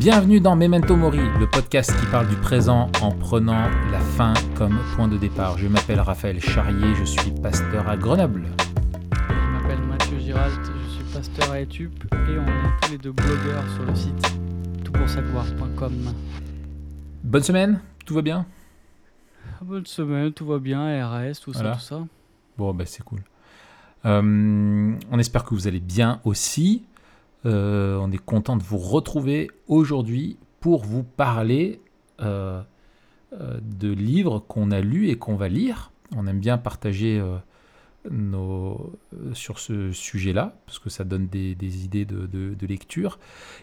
Bienvenue dans Memento Mori, le podcast qui parle du présent en prenant la fin comme point de départ. Je m'appelle Raphaël Charrier, je suis pasteur à Grenoble. Je m'appelle Mathieu Giralt, je suis pasteur à Etup et on est tous les deux blogueurs sur le site toutpoursavoir.com. Bonne semaine, tout va bien? Bonne semaine, tout va bien, RS, tout Voilà. ça, tout ça. Bon, bah c'est cool. Euh, on espère que vous allez bien aussi. Euh, on est content de vous retrouver aujourd'hui pour vous parler euh, euh, de livres qu'on a lus et qu'on va lire. On aime bien partager nos, sur ce sujet-là, parce que ça donne des, idées de, lecture.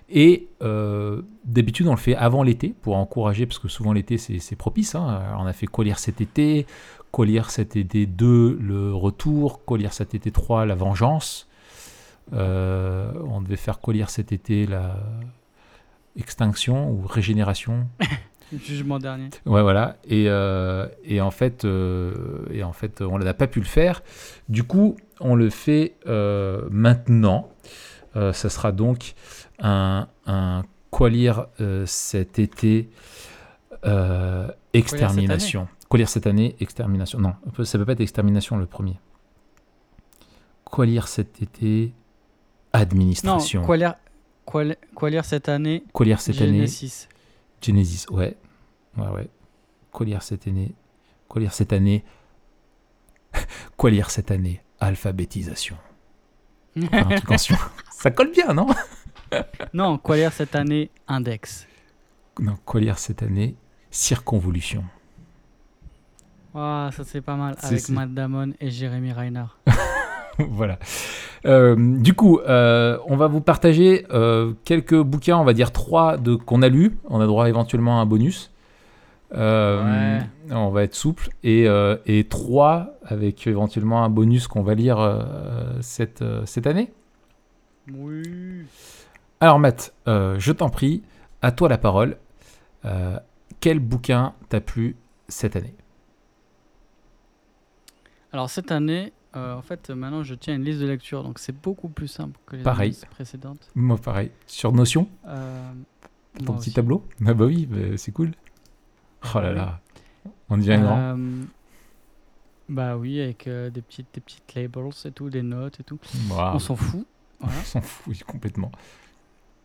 Et d'habitude, on le fait avant l'été pour encourager, parce que souvent l'été, c'est propice. hein. On a fait quoi lire cet été, quoi lire cet été 2, le retour, quoi lire cet été 3, la vengeance. Euh, on devait faire quoi lire cet été, la extinction ou régénération. Jugement dernier. Ouais, voilà. Et, euh, et en fait, euh, et en fait, on n'a pas pu le faire. Du coup, on le fait maintenant. Ça sera donc un, un quoi lire euh, cet été extermination. Quoi lire cette année extermination. Non, ça peut pas être extermination le premier. Quoi lire cet été administration. quoi lire, quoi, li- quoi lire cette année Quoi lire cette année Genesis. Genesis, ouais. Ouais, ouais. Quoi lire cette année Quoi lire cette année Quoi lire cette année Alphabétisation. Enfin. Ça colle bien, non? Non, quoi lire cette année Index. Non, quoi lire cette année Circonvolution. Ah, ça c'est pas mal. Avec Matt Damon et Jeremy Reiner. voilà. Euh, du coup, euh, on va vous partager euh, quelques bouquins, on va dire trois de qu'on a lus. On a droit éventuellement à un bonus. On va être souple. Et, et trois avec éventuellement un bonus qu'on va lire cette, cette année. Oui. Alors Matt, je t'en prie, à toi la parole. Quel bouquin t'a plu cette année? Alors cette année, euh, en fait, maintenant je tiens une liste de lecture, donc c'est beaucoup plus simple que les Pareil. précédentes. Moi pareil. Sur Notion, Euh, ton petit aussi. tableau Ah bah oui, bah, c'est cool. Oh là là, on devient grand. Euh, Bah oui, avec euh, des petites, des petites labels et tout, des notes et tout. On s'en fout. Voilà. On s'en fout oui, complètement.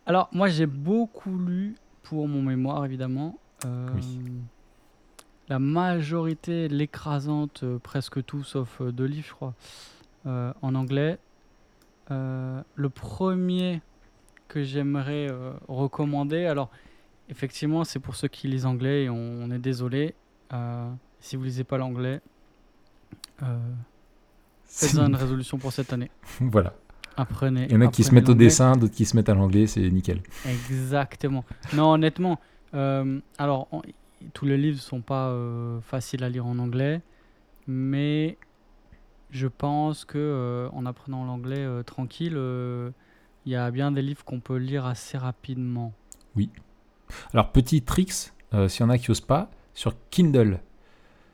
Alors moi j'ai beaucoup lu pour mon mémoire évidemment. Euh, Oui. La majorité, l'écrasante, euh, presque tout sauf euh, deux livres je crois, euh, en anglais. Euh, le premier que j'aimerais euh, recommander, alors effectivement c'est pour ceux qui lisent anglais et on, on est désolé. si vous lisez pas l'anglais, faites-en une résolution pour cette année. voilà. Apprenez. Il y en a qui se mettent au dessin, d'autres qui se mettent à l'anglais, c'est nickel. Exactement. Non, honnêtement, alors tous les livres sont pas euh, faciles à lire en anglais, mais je pense que euh, en apprenant l'anglais euh, tranquille, il y a bien des livres qu'on peut lire assez rapidement. Alors, petit tricks, s'il y en a qui osent pas, sur Kindle.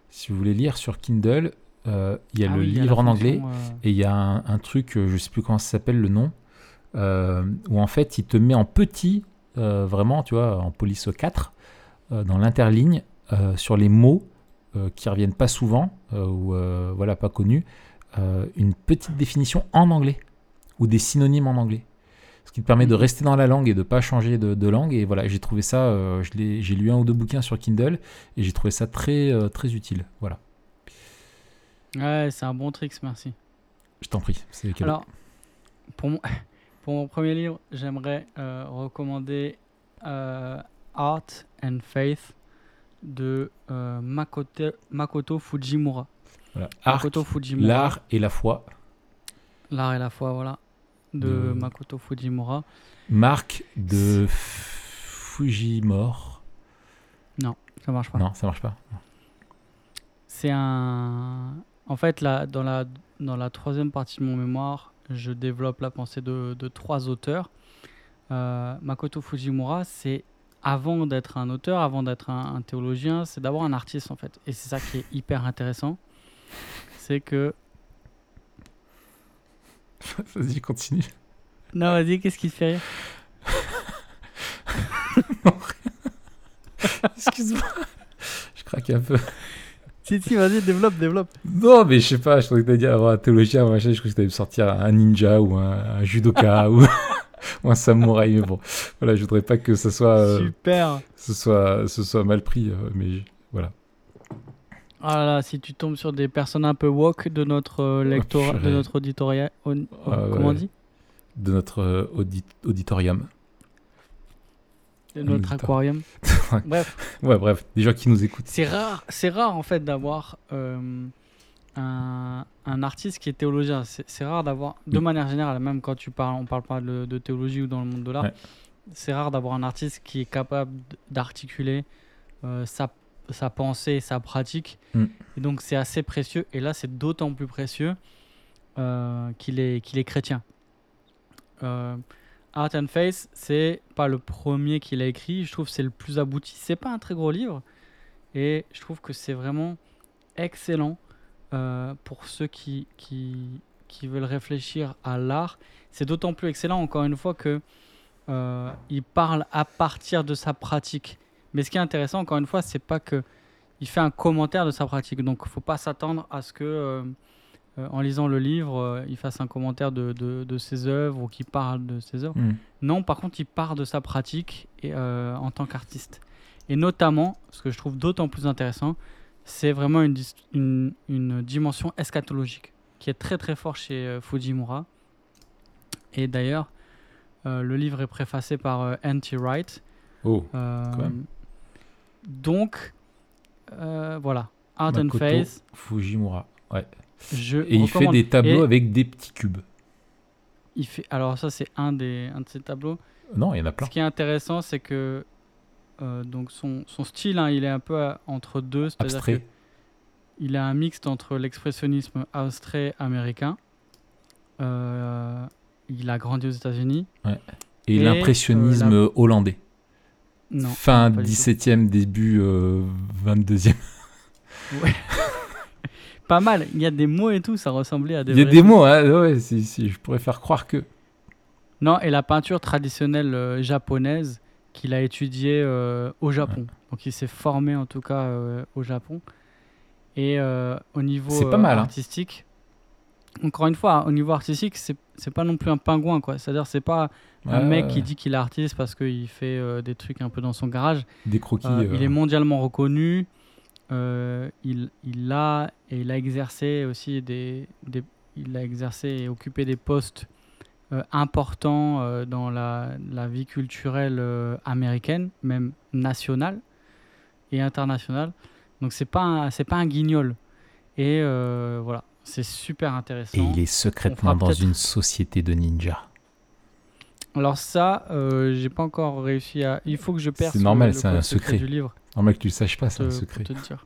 Si vous voulez lire sur Kindle, il y a Ah le oui, a livre en anglais et il y a un, un truc, je sais plus comment ça s'appelle le nom, où en fait il te met en petit, vraiment, tu vois, en police 4, euh, dans l'interligne, euh, sur les mots euh, qui reviennent pas souvent euh, ou euh, voilà pas connus, euh, une petite définition en anglais ou des synonymes en anglais. Ce qui te permet de Mhm. rester dans la langue et de pas changer de, de langue. Et voilà, j'ai trouvé ça, euh, j'ai lu un ou deux bouquins sur Kindle et j'ai trouvé ça très, euh, très utile. Voilà, Ouais, c'est un bon trick, merci. je t'en prie. Alors, pour mon, pour mon premier livre, j'aimerais euh, recommander euh, Art and Faith de euh, Makoto, Makoto Fujimura. Voilà. Art, Makoto Fujimura. l'art et la foi. L'art et la foi, voilà. De, De- Makoto Fujimura. Marque de Fujimore. Ça marche pas. Non, ça marche pas. C'est un. En fait, là, dans, la, dans la troisième partie de mon mémoire, je développe la pensée de, de trois auteurs. Euh, Makoto Fujimura, c'est avant d'être un auteur, avant d'être un, un théologien, c'est d'abord un artiste en fait. Et c'est ça qui est hyper intéressant. C'est que. Vas-y, continue. Non, vas-y, qu'est-ce qui te fait rire? Excuse-moi. Je craque un peu. Si, si, vas-y, développe, développe. Non, mais je sais pas, je croyais que t'allais dire avoir un théologien, machin, je croyais que t'allais me sortir un ninja ou un, un judoka ou, ou un samouraï. Mais bon, voilà, je voudrais pas que ce soit, euh, Super. ce soit, ce soit mal pris, euh, mais voilà. Ah là là, si tu tombes sur des personnes un peu woke de notre euh, lectorat, de notre auditoria, on- Ah comment on dit? De notre euh, audit- auditorium. De notre aquarium. Bref, Ouais, bref, des gens qui nous écoutent. c'est rare, c'est rare en fait d'avoir euh, un, un artiste qui est théologien. C'est rare d'avoir, de Mm. manière générale, même quand tu parles, on parle pas de, de théologie ou dans le monde de l'art, Ouais. c'est rare d'avoir un artiste qui est capable d'articuler euh, sa, sa pensée sa pratique. Mm. Et donc c'est assez précieux. Et là, c'est d'autant plus précieux euh, qu'il est, qu'il est chrétien. Euh, Art and Face, c'est pas le premier qu'il a écrit. Je trouve c'est le plus abouti. C'est pas un très gros livre. Et je trouve que c'est vraiment excellent euh, pour ceux qui, qui, qui veulent réfléchir à l'art. C'est d'autant plus excellent, encore une fois, que euh, il parle à partir de sa pratique. Mais ce qui est intéressant, encore une fois, c'est pas que il fait un commentaire de sa pratique. Donc, il faut pas s'attendre à ce que, euh, euh, en lisant le livre, il fasse un commentaire de, de, de ses œuvres ou qu'il parle de ses œuvres. Hmm. Non, par contre, il part de sa pratique et, en tant qu'artiste. Et notamment, ce que je trouve d'autant plus intéressant, c'est vraiment une, une, une dimension eschatologique qui est très très fort chez euh, Fujimura. Et d'ailleurs, euh, le livre est préfacé par euh, N.T. Wright. Oh, Euh, donc, voilà. Art and Face, Fujimura. Ouais. je Et il fait des tableaux Et avec des petits cubes. il fait, alors ça, c'est un, des, un de ses tableaux. Non, il y en a plein. Ce qui est intéressant, c'est que euh, donc son, son style, hein, il est un peu euh, entre deux, c'est-à-dire Abstrait. qu'il a un mixte entre l'expressionnisme abstrait américain. euh, il a grandi aux États-Unis. Et, Et, l'impressionnisme euh, hollandais. Non. fin pas du tout. 17e, début euh, 22e. Pas mal. Il y a des mots et tout, ça ressemblait à des. Il y a des mots, hein, ouais, si, si, je pourrais faire croire que. Non, et la peinture traditionnelle japonaise qu'il a étudiée euh, au Japon. Donc il s'est formé en tout cas euh, au Japon. Et euh, au niveau pas mal, hein. artistique, encore une fois, au niveau artistique, c'est pas non plus un pingouin, quoi. C'est-à-dire, c'est pas un mec ouais, qui dit qu'il est artiste parce qu'il fait des trucs un peu dans son garage. Des croquis. Il est mondialement reconnu. Il, il a et il a exercé aussi des, des- il a exercé et occupé des postes euh, importants euh, dans la, la vie culturelle euh, américaine, même nationale et internationale. Donc c'est pas c'est pas un guignol. Et euh, voilà, c'est super intéressant. Et il est secrètement dans une société de ninjas. Alors ça, euh, j'ai pas encore réussi à. Il faut que je perce. C'est normal, c'est un code secret. du livre. Normal que tu le saches pas, c'est un secret. te dire.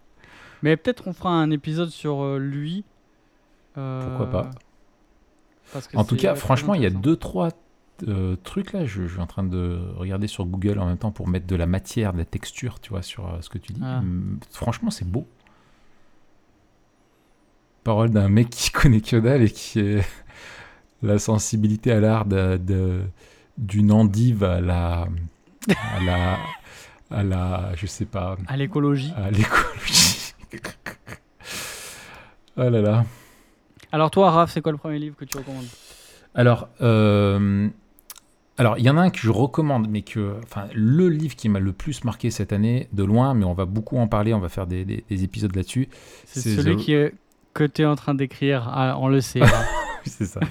Mais peut-être on fera un épisode sur lui. euh, Pourquoi pas. Parce que En tout cas, franchement, il y a deux, trois euh, trucs là. Je, je suis en train de regarder sur Google en même temps pour mettre de la matière, de la texture, tu vois, sur euh, ce que tu dis. Ah. Hum, Franchement, c'est beau. Parole d'un mec qui connaît que dalle et qui est la sensibilité à l'art d'une endive à la, à la, à la, je sais pas, À l'écologie. à l'écologie. oh là là. Alors toi, Raph, c'est quoi le premier livre que tu recommandes? Alors, euh, alors il y en a un que je recommande, mais que, enfin, le livre qui m'a le plus marqué cette année, de loin, mais on va beaucoup en parler, on va faire des, des- des épisodes là-dessus. C'est celui The- qui est, que tu es en train d'écrire. Ah, on le sait. C'est ça.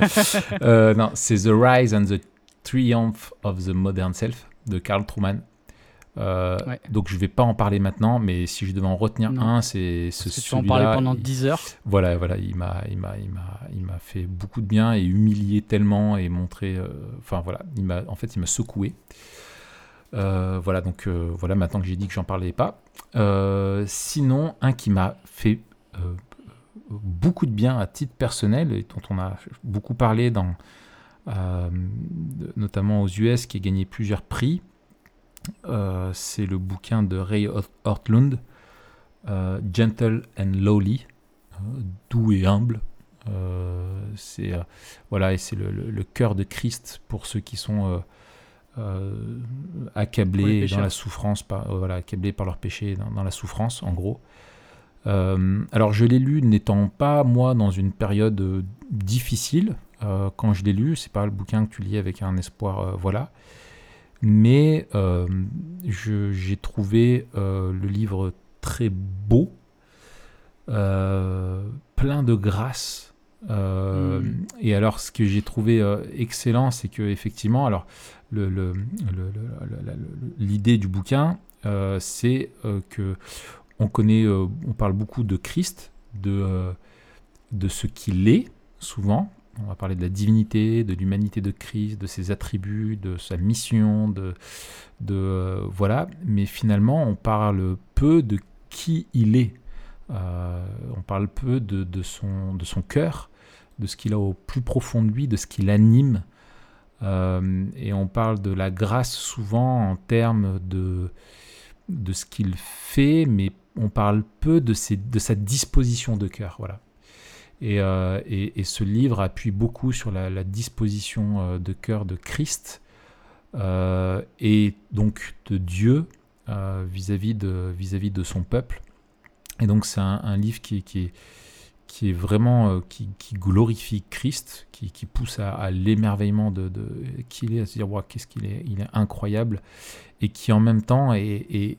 Euh, non, c'est The Rise and the Triumph of the Modern Self de Carl Truman. Euh, Ouais. Donc je vais pas en parler maintenant, mais si je devais en retenir Non. un, c'est ce que tu en parler celui-là. pendant Il- 10 heures. Voilà, voilà, il m'a, il m'a, il m'a, il m'a fait beaucoup de bien et humilié tellement et montré, euh, enfin voilà, il m'a, en fait, il m'a secoué. Euh, voilà, donc voilà, maintenant que j'ai dit que j'en parlais pas. Sinon, un qui m'a fait beaucoup de bien à titre personnel et dont on a beaucoup parlé dans, notamment aux US, qui a gagné plusieurs prix. Euh, c'est le bouquin de Ray Hortlund, euh, Gentle and Lowly, euh, doux et humble. C'est voilà et c'est le, le- le cœur de Christ pour ceux qui sont euh, accablés dans la souffrance, par, euh, voilà, accablés par leur péché, dans, dans la souffrance, en gros. Euh, alors je l'ai lu n'étant pas moi dans une période difficile quand je l'ai lu. C'est pas le bouquin que tu lis avec un espoir, voilà. Mais euh, j'ai trouvé euh, le livre très beau, euh, plein de grâce. Mm. Et alors, ce que j'ai trouvé excellent, c'est que effectivement, alors le- le- le- l'idée du bouquin, c'est que on connaît, on parle beaucoup de Christ, de de ce qu'il est souvent. On va parler de la divinité, de l'humanité de Christ, de ses attributs, de sa mission, de, euh, voilà. Mais finalement, on parle peu de qui il est. Euh, on parle peu de, son, cœur, de ce qu'il a au plus profond de lui, de ce qui l'anime. Euh, et on parle de la grâce souvent en termes de, ce qu'il fait, mais on parle peu de, de sa disposition de cœur. Voilà. Et, euh, et, ce livre appuie beaucoup sur la, disposition euh, de cœur de Christ euh, et donc de Dieu vis-à-vis de, vis-à-vis de son peuple. Et donc c'est un, livre qui, est- qui, est, vraiment qui, glorifie Christ, qui, pousse à, l'émerveillement de, de qui il est, à se dire qu'est-ce qu'il est, il est incroyable, et qui en même temps est,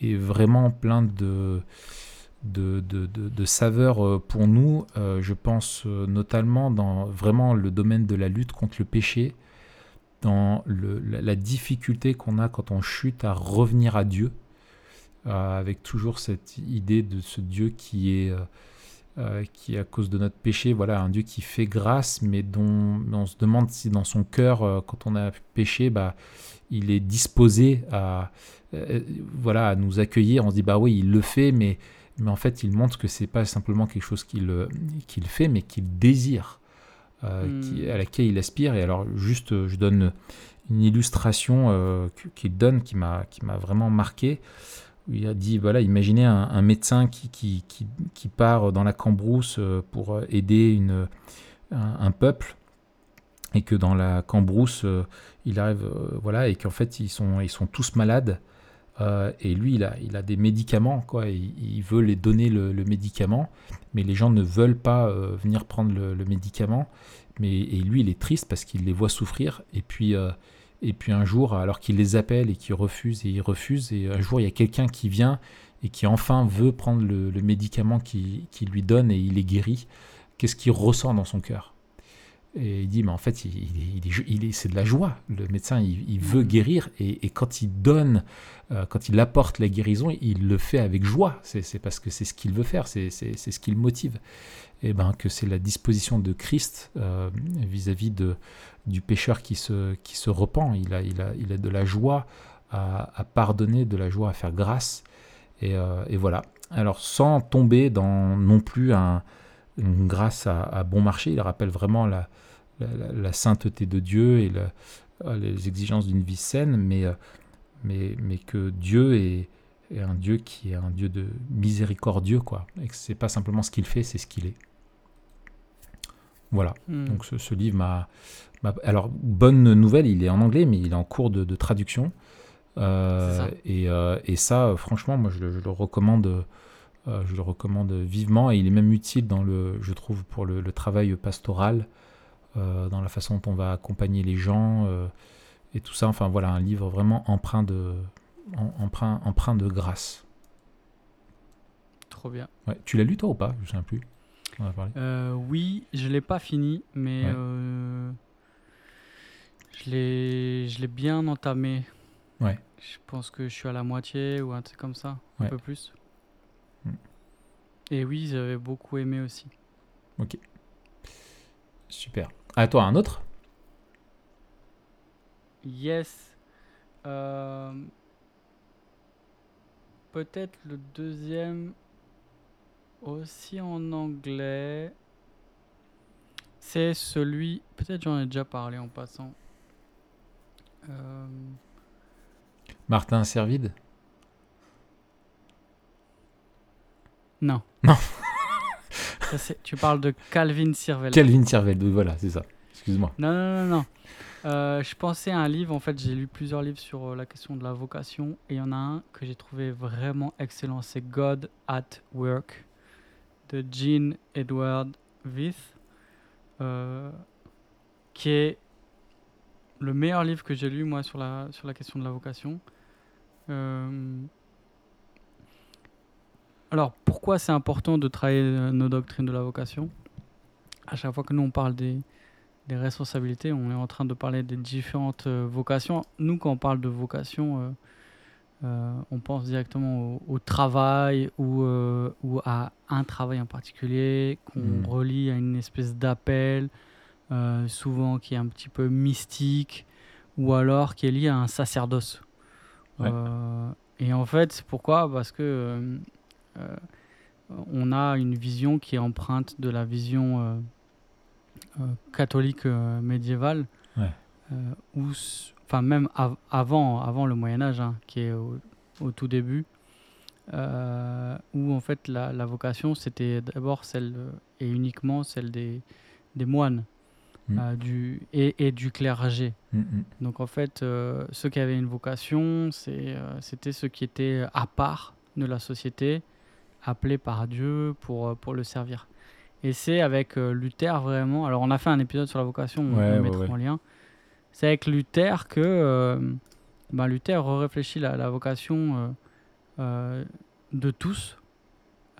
est vraiment plein de de, de, de, saveurs euh, pour nous. Euh, je pense euh, notamment dans vraiment le domaine de la lutte contre le péché, dans le, la, difficulté qu'on a quand on chute à revenir à Dieu, avec toujours cette idée de ce Dieu qui est, qui à cause de notre péché, voilà, un Dieu qui fait grâce, mais dont on se demande si dans son cœur, quand on a péché, bah, il est disposé à, voilà, à nous accueillir. On se dit, bah oui, il le fait, mais mais en fait, il montre que c'est pas simplement quelque chose qu'il euh, fait, mais qu'il désire, euh, Hmm. qui- à laquelle il aspire. Et alors, juste, euh, je donne une illustration euh, qu'il donne qui m'a vraiment marqué. Il a dit, voilà, imaginez un, un médecin qui, qui, qui, qui part dans la cambrousse pour aider une, un, un peuple et que dans la cambrousse, euh, il arrive, euh, voilà, et qu'en fait, ils sont, ils sont tous malades. Euh, et lui, il a, il a des médicaments, quoi. Il, il veut les donner le, médicament, mais les gens ne veulent pas euh, venir prendre le, médicament. Mais et lui, il est triste parce qu'il les voit souffrir. Et puis, euh, et puis un jour, alors qu'il les appelle et qu'ils refusent et ils refusent, et un jour, il y a quelqu'un qui vient et qui enfin veut prendre le, le médicament qu'il qui lui donne et il est guéri. Qu'est-ce qu'il ressent dans son cœur? Et il dit, mais en fait, il, il est- il est- il est- c'est de la joie. Le médecin, il, veut Mhm. guérir et, et quand il donne, euh, quand il apporte la guérison, il le fait avec joie. C'est parce que c'est ce qu'il veut faire, c'est ce qui le motive. Et ben que c'est la disposition de Christ euh, vis-à-vis de du pécheur qui se qui se repent. Il a il a il a de la joie à, à pardonner, de la joie à faire grâce. Et, euh, et voilà. Alors sans tomber dans non plus un, une grâce à, à bon marché, il rappelle vraiment la, la, la- la sainteté de Dieu et la- euh, les exigences d'une vie saine, mais, euh, mais, mais que Dieu est, est un Dieu qui est un Dieu de miséricordieux, quoi. Et que c'est pas simplement ce qu'il fait, c'est ce qu'il est. Voilà. Hmm. Donc ce, ce livre m'a, Alors, bonne nouvelle, il est en anglais, mais il est en cours de, de traduction. Euh, ça. et, euh, et ça, franchement, moi, je, le- je le recommande. euh, je le recommande vivement et il est même utile dans le, je trouve, pour le, le travail pastoral, dans la façon dont on va accompagner les gens euh, et tout ça. Enfin voilà, un livre vraiment empreint de, em- empreint, empreint de grâce. Trop bien. Ouais. Tu l'as lu toi ou pas? Je me souviens plus. On a parlé. Euh, oui, je l'ai pas fini, mais Ouais. euh, je l'ai, bien entamé. Ouais. Je pense que je suis à la moitié ou un truc comme ça, un peu plus. Mm. Et oui, j'avais beaucoup aimé aussi. Super. À toi, un autre Yes. Euh, Peut-être le deuxième aussi en anglais. C'est celui. Peut-être j'en ai déjà parlé en passant. Euh, Martin Servide Non. Non. Ça, tu parles de Calvin Sirvel. Calvin Servel, oui, voilà, c'est ça. excuse-moi. Non, non, non, non. Euh, je pensais à un livre, en fait, j'ai lu plusieurs livres sur euh, la question de la vocation, et il y en a un que j'ai trouvé vraiment excellent, c'est God at Work de Jean Edward Wyth, euh, qui est le meilleur livre que j'ai lu, moi, sur la, sur la question de la vocation. Euh, alors, pourquoi c'est important de travailler euh, nos doctrines de la vocation? À chaque fois que nous, on parle des, des responsabilités, on est en train de parler des différentes euh, vocations. Nous, quand on parle de vocation, euh, euh, on pense directement au, au travail ou, ou à un travail en particulier qu'on Mm. relie à une espèce d'appel, souvent qui est un petit peu mystique ou alors qui est lié à un sacerdoce. Ouais. Et en fait, pourquoi? Parce que on a une vision qui est empreinte de la vision euh, euh, catholique euh, médiévale, Ouais. euh, où, enfin même av- avant, avant le Moyen Âge, hein, qui est au, au tout début, euh, où en fait la, la vocation c'était d'abord celle euh, et uniquement celle des, des moines Mm. euh, du, et, et du clergé. Mm, mm. Donc en fait, euh, ceux qui avaient une vocation, euh, c'était ceux qui étaient à part de la société, appelés par Dieu pour, euh, pour le servir. Et c'est avec euh, Luther vraiment, alors on a fait un épisode sur la vocation, on Ouais, le mettra ouais. en lien. C'est avec Luther que euh, ben, Luther réfléchit la, la vocation euh, euh, de tous,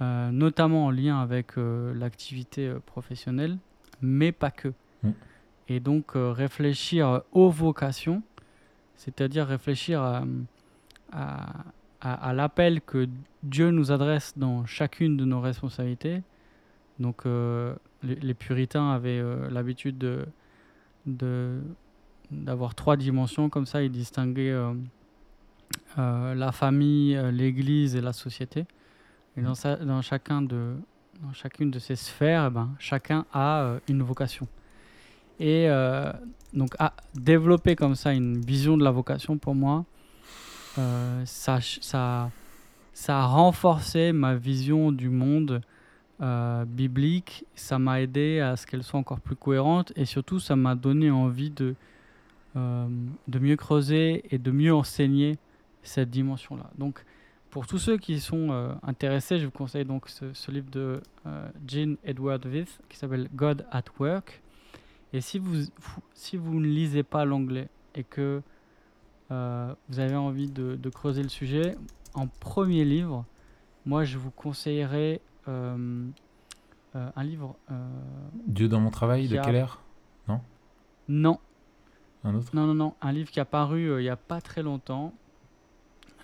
notamment en lien avec l'activité professionnelle, mais pas que. Mm. Et donc réfléchir aux vocations, c'est-à-dire réfléchir à, à- à- l'appel que Dieu nous adresse dans chacune de nos responsabilités. Donc euh, les, puritains avaient euh, l'habitude de, d'avoir trois dimensions comme ça, ils distinguaient euh, la famille, l'église et la société. Et dans, chacun de, dans chacune de ces sphères, eh ben, chacun a une vocation. Et donc, à développer comme ça une vision de la vocation, pour moi, euh, ça, ça, ça a renforcé ma vision du monde euh, biblique. Ça m'a aidé à ce qu'elle soit encore plus cohérente. Et surtout, ça m'a donné envie de, euh, de mieux creuser et de mieux enseigner cette dimension-là. Donc, pour tous ceux qui sont intéressés, je vous conseille donc ce, livre de Jean Edward Wyth qui s'appelle God at Work. Et si vous- si vous ne lisez pas l'anglais et que euh, vous avez envie de, de creuser le sujet, en premier livre, moi je vous conseillerais euh, euh, un livre. Dieu dans mon travail, de a- quelle ère non, Un autre? Non, non, non, un livre qui a paru il n'y a pas très longtemps.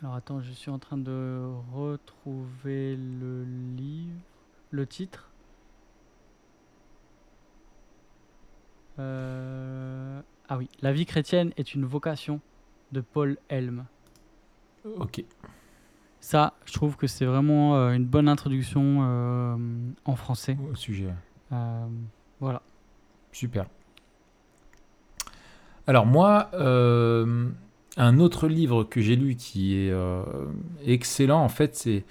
Alors attends, je suis en train de retrouver le livre, le titre. Euh, Ah oui, La vie chrétienne est une vocation de Paul Helm. Ok. Ça, je trouve que c'est vraiment euh, une bonne introduction euh, en français. Au sujet. Euh, voilà. Super. Alors moi, euh, un autre livre que j'ai lu qui est euh, excellent, en fait, c'est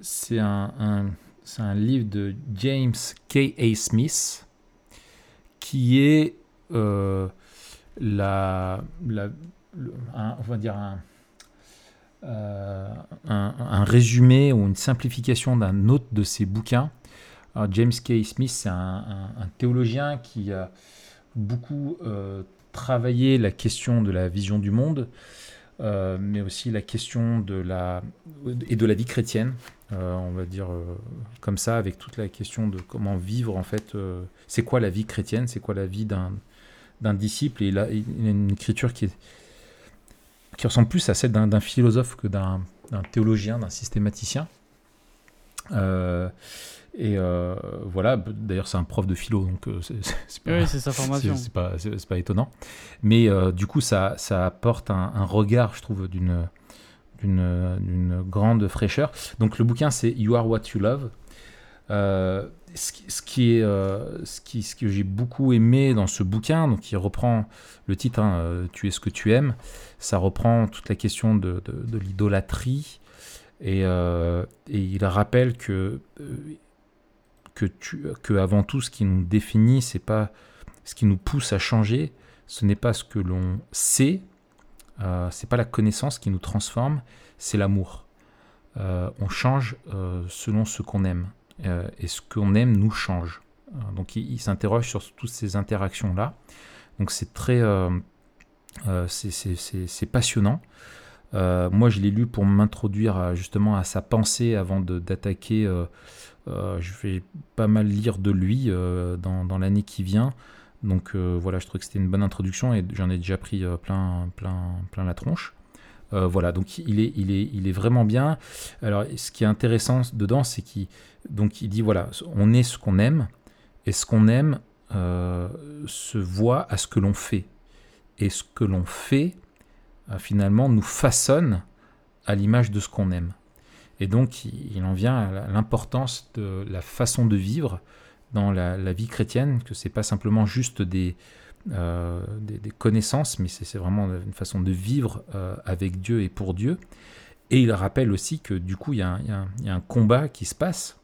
c'est un, un- c'est un livre de James K. A. Smith qui est euh, la, la- un- on va dire un, euh, un, résumé ou une simplification d'un autre de ses bouquins. James K. Smith, c'est un, théologien qui a beaucoup euh, travaillé la question de la vision du monde, euh, mais aussi la question de la et de la vie chrétienne. on va dire comme ça, avec toute la question de comment vivre en fait. c'est quoi la vie chrétienne C'est quoi la vie d'un disciple Et il a, il a une écriture qui est qui ressemble plus à celle d'un philosophe que d'un théologien, d'un systématicien. Euh, et euh, voilà, d'ailleurs c'est un prof de philo, donc euh, c'est pas, Oui, c'est sa formation. c'est c'est pas, étonnant. Mais du coup, ça, ça apporte un, un regard, je trouve, d'une grande fraîcheur. Donc le bouquin, c'est You Are What You Love. Euh, ce, qui- qui est, euh, ce, qui, que j'ai beaucoup aimé dans ce bouquin, donc il reprend le titre, hein, euh, Tu es ce que tu aimes, ça reprend toute la question de, l'idolâtrie et, il rappelle que, que, avant tout, ce qui nous définit, c'est pas ce qui nous pousse à changer, ce n'est pas ce que l'on sait, c'est pas la connaissance qui nous transforme, c'est l'amour. On change selon ce qu'on aime. Euh, et ce qu'on aime nous change. donc il, s'interroge sur toutes ces interactions-là. Donc c'est très... c'est passionnant. moi, je l'ai lu pour m'introduire justement à sa pensée avant d'attaquer. je vais pas mal lire de lui dans, dans l'année qui vient. Donc voilà, je trouve que c'était une bonne introduction et j'en ai déjà pris plein, plein, plein la tronche. Euh, voilà, donc il est, il, est, il est vraiment bien. Alors, ce qui est intéressant dedans, c'est qu'il il dit voilà, on est ce qu'on aime, et ce qu'on aime euh, se voit à ce que l'on fait. Et ce que l'on fait, euh, finalement, nous façonne à l'image de ce qu'on aime. Et donc, il en vient à l'importance de la façon de vivre dans la, la vie chrétienne, que c'est pas simplement juste des, euh, des, connaissances, mais c'est vraiment une façon de vivre euh, avec Dieu et pour Dieu. Et il rappelle aussi que du coup, il y, a un, combat qui se passe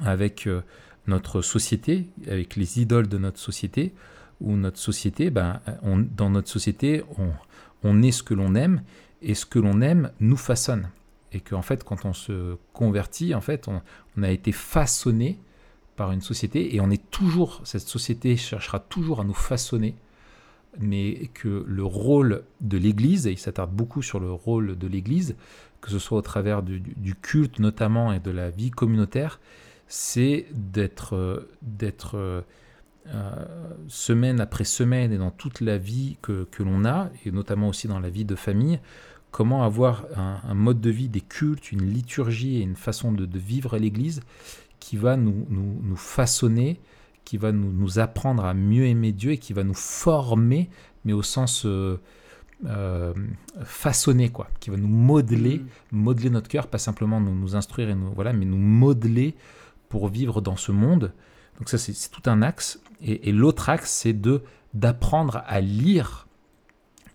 avec euh, notre société, avec les idoles de notre société, où notre société, ben, dans notre société, on, est ce que l'on aime, et ce que l'on aime nous façonne. Et qu'en fait, quand on se convertit, en fait, on a été façonné par une société et on est toujours, cette société cherchera toujours à nous façonner, mais que le rôle de l'Église, et il s'attarde beaucoup sur le rôle de l'Église, que ce soit au travers du, culte notamment et de la vie communautaire, c'est d'être d'être euh, semaine après semaine et dans toute la vie que, que l'on a, et notamment aussi dans la vie de famille, comment avoir un, mode de vie, des cultes, une liturgie et une façon de, de vivre à l'Église qui va nous, nous, façonner, qui va nous, nous, apprendre à mieux aimer Dieu et qui va nous former, mais au sens euh, euh, façonner, quoi, qui va nous modeler, mm. modeler notre cœur, pas simplement nous, nous instruire, et nous, voilà, mais nous modeler pour vivre dans ce monde. Donc ça, c'est tout un axe. Et, l'autre axe, c'est de d'apprendre à lire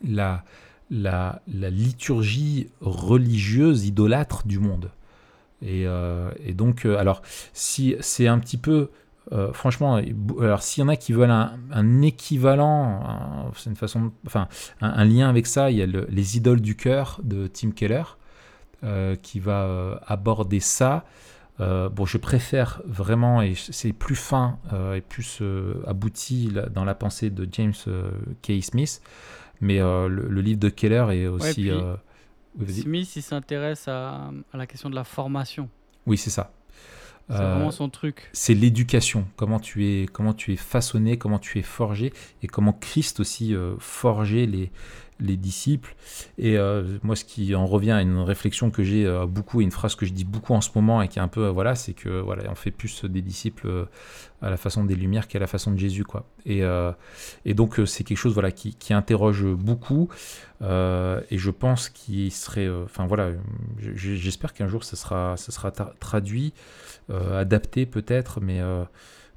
la, la, la liturgie religieuse idolâtre du monde. Euh, et, donc, euh, alors, si c'est un petit peu. Euh, franchement, alors s'il y en a qui veulent un, équivalent, c'est une façon, enfin, un, lien avec ça, il y a les idoles du cœur de Tim Keller qui va aborder ça. bon, je préfère vraiment, et c'est plus fin et plus abouti dans la pensée de James K. Smith, mais le, livre de Keller est aussi. Smith, il s'intéresse à, la question de la formation. Oui, c'est ça. C'est vraiment son truc. C'est l'éducation, comment tu es, comment tu es façonné, comment tu es forgé, et comment Christ aussi euh, forgeait les, les disciples. Et euh, moi, ce qui en revient à une réflexion que j'ai euh, beaucoup, et une phrase que je dis beaucoup en ce moment, et qui est un peu, euh, voilà, c'est que voilà, on fait plus des disciples à la façon des Lumières qu'à la façon de Jésus, quoi. Et, et donc, c'est quelque chose, voilà, qui, qui interroge beaucoup. et je pense qu'il serait, enfin voilà, j'espère qu'un jour, ça sera, ça sera traduit, adapté peut-être, mais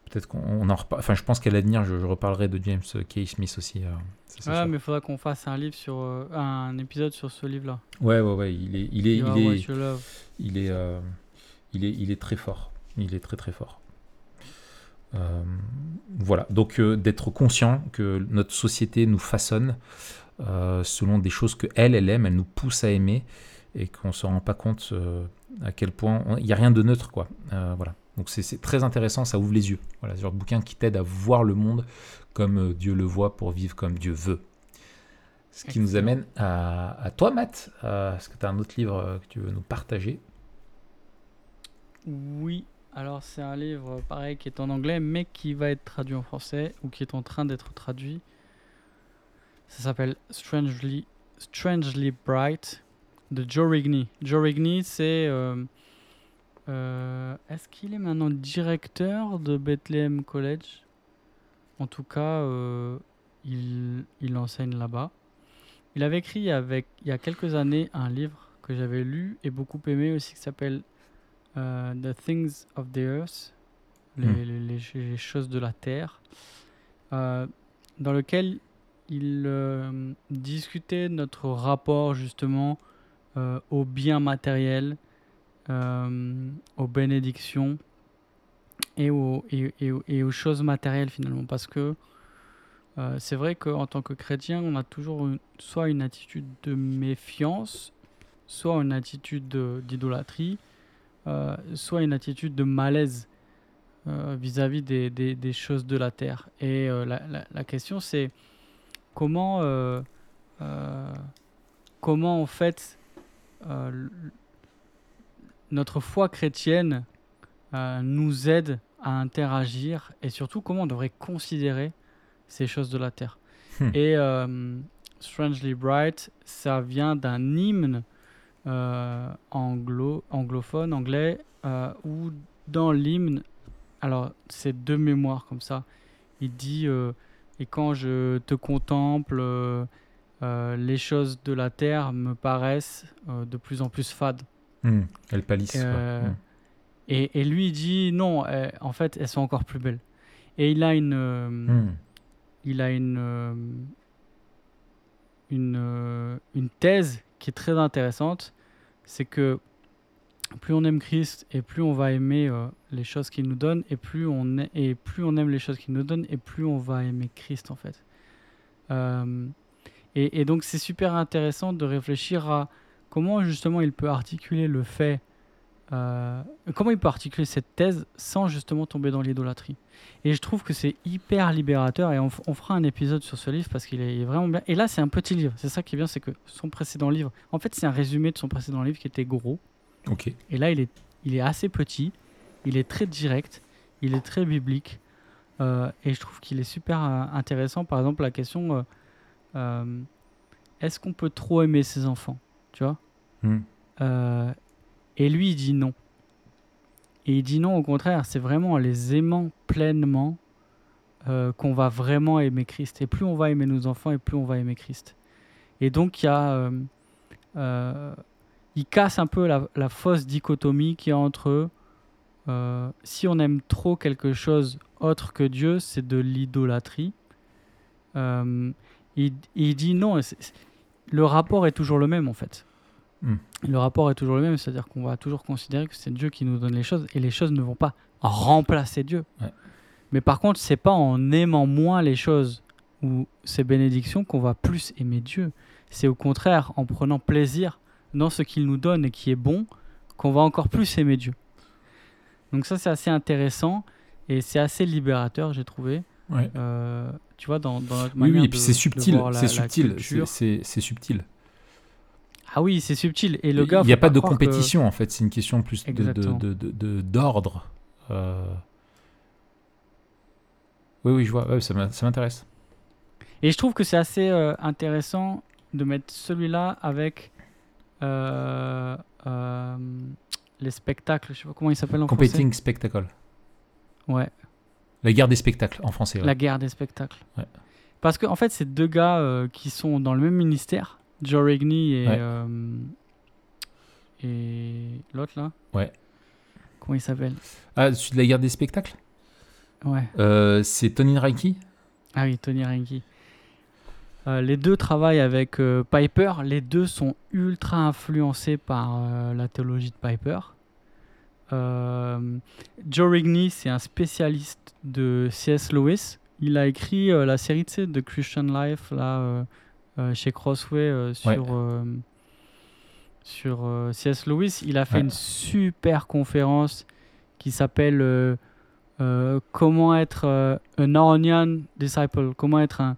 peut-être qu'on en reparle. Enfin, je pense qu'à l'avenir, je, reparlerai de James K. Smith aussi. Euh, ouais, mais il faudra qu'on fasse un livre sur euh, un épisode sur ce livre-là. Ouais, ouais, ouais. Il est, il est, il est, il est, euh, il est, il est très fort. Il est très, très fort. voilà. Donc, d'être conscient que notre société nous façonne selon des choses que elle, elle aime, elle nous pousse à aimer et qu'on se rend pas compte à quel point il n'y a rien de neutre, quoi. voilà. Donc c'est très intéressant, ça ouvre les yeux. Voilà, ce genre de bouquin qui t'aide à voir le monde comme euh, Dieu le voit pour vivre comme Dieu veut. Ce qui nous amène à, toi, Matt. Est-ce que tu as un autre livre euh, que tu veux nous partager? Oui, alors c'est un livre pareil qui est en anglais, mais qui va être traduit en français ou qui est en train d'être traduit. Ça s'appelle Strangely, Strangely Bright de Joe Rigney. Joe Rigney, c'est euh, euh, est-ce qu'il est maintenant directeur de Bethlehem College? En tout cas, euh, il, il, enseigne là-bas. Il avait écrit avec, il y a quelques années un livre que j'avais lu et beaucoup aimé aussi qui s'appelle euh, The Things of the Earth, les, hmm. les, choses de la terre, dans lequel il discutait notre rapport justement au bien matériel euh, aux bénédictions et aux, choses matérielles finalement. Parce que Euh, c'est vrai qu'en tant que chrétien, on a toujours soit une attitude de méfiance, soit une attitude de- d'idolâtrie, euh, soit une attitude de malaise vis-à-vis des, choses de la terre. Et la, la- question, c'est comment, comment en fait notre foi chrétienne euh, nous aide à interagir et surtout comment on devrait considérer ces choses de la terre. Hmm. Et euh, Strangely Bright, ça vient d'un hymne euh, anglo, anglophone, anglais, où dans l'hymne, alors c'est deux mémoires comme ça, il dit Et quand je te contemple, les choses de la terre me paraissent de plus en plus fades. Hmm. Elle palisse. quoi. Euh, Hmm. Et, et lui, il dit non, euh, en fait, elles sont encore plus belles. Et il a une, euh, Hmm. il a une, euh, une, une thèse qui est très intéressante. C'est que plus on aime Christ et plus on va aimer les choses qu'il nous donne, et plus on et plus on aime les choses qu'il nous donne, et plus on va aimer Christ en fait. Et, et donc c'est super intéressant de réfléchir à comment justement il peut articuler le fait, euh, comment il peut articuler cette thèse sans justement tomber dans l'idolâtrie? Et je trouve que c'est hyper libérateur et on, fera un épisode sur ce livre parce qu'il est, vraiment bien. Et là c'est un petit livre, c'est ça qui est bien, c'est que son précédent livre, en fait c'est un résumé de son précédent livre qui était gros. Et là, il est, il est assez petit, il est très direct, il est très biblique. euh, et je trouve qu'il est super euh, intéressant. Par exemple, la question euh, est-ce qu'on peut trop aimer ses enfants? Tu vois Hmm. Euh, Et lui, il dit non. Et il dit non, au contraire, c'est vraiment en les aimant pleinement euh, qu'on va vraiment aimer Christ. Et plus on va aimer nos enfants, et plus on va aimer Christ. Et donc, il y a. euh, il casse un peu la, la fausse dichotomie qu'il y a entre si on aime trop quelque chose autre que Dieu, c'est de l'idolâtrie. Il, il dit non, le rapport est toujours le même en fait. Hmm. Le rapport est toujours le même, c'est-à-dire qu'on va toujours considérer que c'est Dieu qui nous donne les choses et les choses ne vont pas remplacer Dieu. Ouais. Mais par contre, c'est pas en aimant moins les choses ou ces bénédictions qu'on va plus aimer Dieu. C'est au contraire en prenant plaisir dans ce qu'il nous donne et qui est bon qu'on va encore plus aimer Dieu. Donc ça, c'est assez intéressant et c'est assez libérateur, j'ai trouvé. Ouais. Euh, tu vois, dans, dans notre Oui, manière oui, et puis c'est subtil. C'est subtil. c'est- subtil. Ah oui, c'est subtil. Et le gars, Il n'y a pas de que- compétition en fait. C'est une question plus de- de- de- de- de- d'ordre. Euh, Oui, oui, je vois. Ouais, ça m'intéresse. Et je trouve que c'est assez euh, intéressant de mettre celui-là avec euh, les spectacles. Je sais pas comment il s'appelle en Competing spectacle. français. Ouais, La guerre des spectacles en français. ouais. la guerre des spectacles. Ouais. Parce qu'en en fait, c'est deux gars euh, qui sont dans le même ministère, Joe Rigney et, Ouais. euh, et l'autre là. Ouais. Comment il s'appelle? Ah, celui de la guerre des spectacles? Ouais. Euh, C'est Tony Reiki Ah oui, Tony. Euh, les deux travaillent avec Piper. Les deux sont ultra influencés par la théologie de Piper. Euh, Joe Rigney, c'est un spécialiste de C.S. Lewis. Il a écrit euh, la série de Christian Life là, euh, chez Crossway sur, Ouais. sur euh, C.S. Lewis. Il a fait Ouais. une super conférence qui s'appelle euh, euh, Comment être un Narnian disciple, comment être un,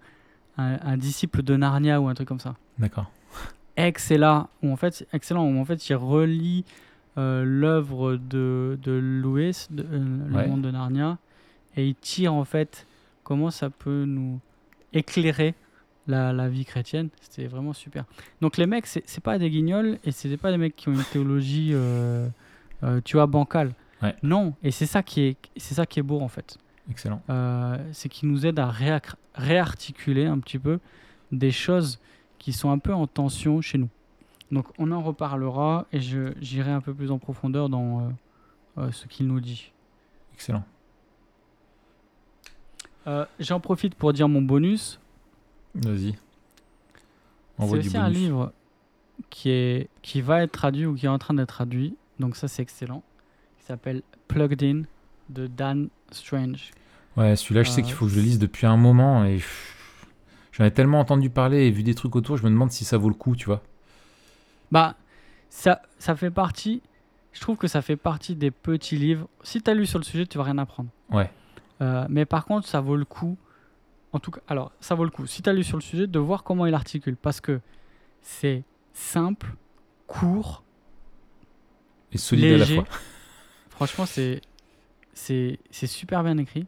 un, un disciple de Narnia ou un truc comme ça. D'accord. Excellent, où en fait, excellent, où en fait il relie euh, l'œuvre de, de Lewis, de, euh, Le Ouais. monde de Narnia, et il tire en fait comment ça peut nous éclairer la, la vie chrétienne. C'était vraiment super. Donc les mecs, c'est pas des guignols et c'est pas des mecs qui ont une théologie, euh, tu vois, bancale. Ouais. Non, et c'est ça qui est, c'est ça qui est beau en fait. Excellent. C'est qui nous aide à réarticuler un petit peu des choses qui sont un peu en tension chez nous. Donc on en reparlera et je- j'irai un peu plus en profondeur dans euh, euh, ce qu'il nous dit. Excellent. Euh, J'en profite pour dire mon bonus. Vas-y. C'est aussi un livre qui, est, qui va être traduit ou qui est en train d'être traduit. Donc ça c'est excellent. Il s'appelle Plugged In de Dan Strange. Ouais, celui-là, je sais qu'il faut que je le lise depuis un moment et J'en ai tellement entendu parler et vu des trucs autour, je me demande si ça vaut le coup, tu vois. Bah, ça, ça fait partie. Je trouve que ça fait partie des petits livres. Si tu as lu sur le sujet, tu vas rien apprendre. Ouais. Euh, mais par contre, ça vaut le coup. En tout cas, alors, ça vaut le coup. Si tu as lu sur le sujet, de voir comment il articule. Parce que c'est simple, court, Et solide à la léger. fois. Franchement, c'est c'est c'est super bien écrit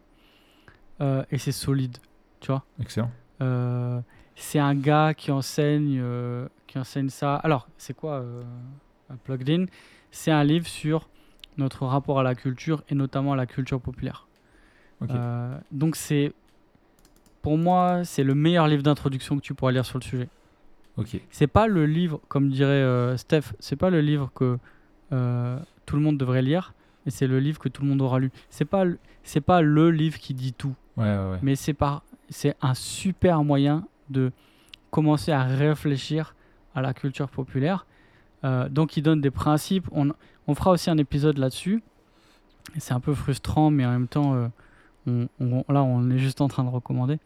Euh, et c'est solide, tu vois. Excellent. Euh, c'est un gars qui enseigne euh, qui enseigne ça. Alors, c'est quoi euh, un Plugged In? C'est un livre sur notre rapport à la culture et notamment à la culture populaire. Euh, donc c'est pour moi, c'est le meilleur livre d'introduction que tu pourras lire sur le sujet. Ok. C'est pas le livre, comme dirait euh, Steph, c'est pas le livre que euh, tout le monde devrait lire, mais c'est le livre que tout le monde aura lu. C'est pas, c'est pas le livre qui dit tout, Ouais, ouais, ouais. mais c'est par, c'est un super moyen de commencer à réfléchir à la culture populaire. Euh, donc, il donne des principes. On, on fera aussi un épisode là-dessus. C'est un peu frustrant, mais en même temps, euh, on, on- là, on est juste en train de recommander.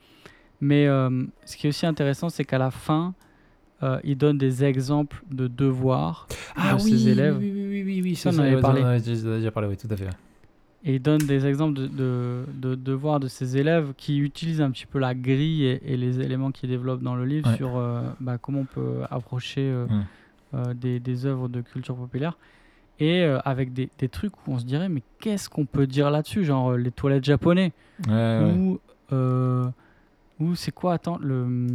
Mais euh, ce qui est aussi intéressant, c'est qu'à la fin, euh, il donne des exemples de devoirs Ah de oui, ses élèves. oui, oui, oui, oui, oui, Ça, on en avait parlé. On avait déjà parlé, oui, tout à fait. Et il donne des exemples de, de, de devoirs de ses élèves qui utilisent un petit peu la grille et, et les éléments qu'il développe dans le livre Ouais. sur euh, bah, comment on peut approcher euh, euh, des, des œuvres de culture populaire. Et avec des, des trucs où on se dirait, mais qu'est-ce qu'on peut dire là-dessus Genre les toilettes japonais. Ouais. Ou, c'est quoi Attends, le.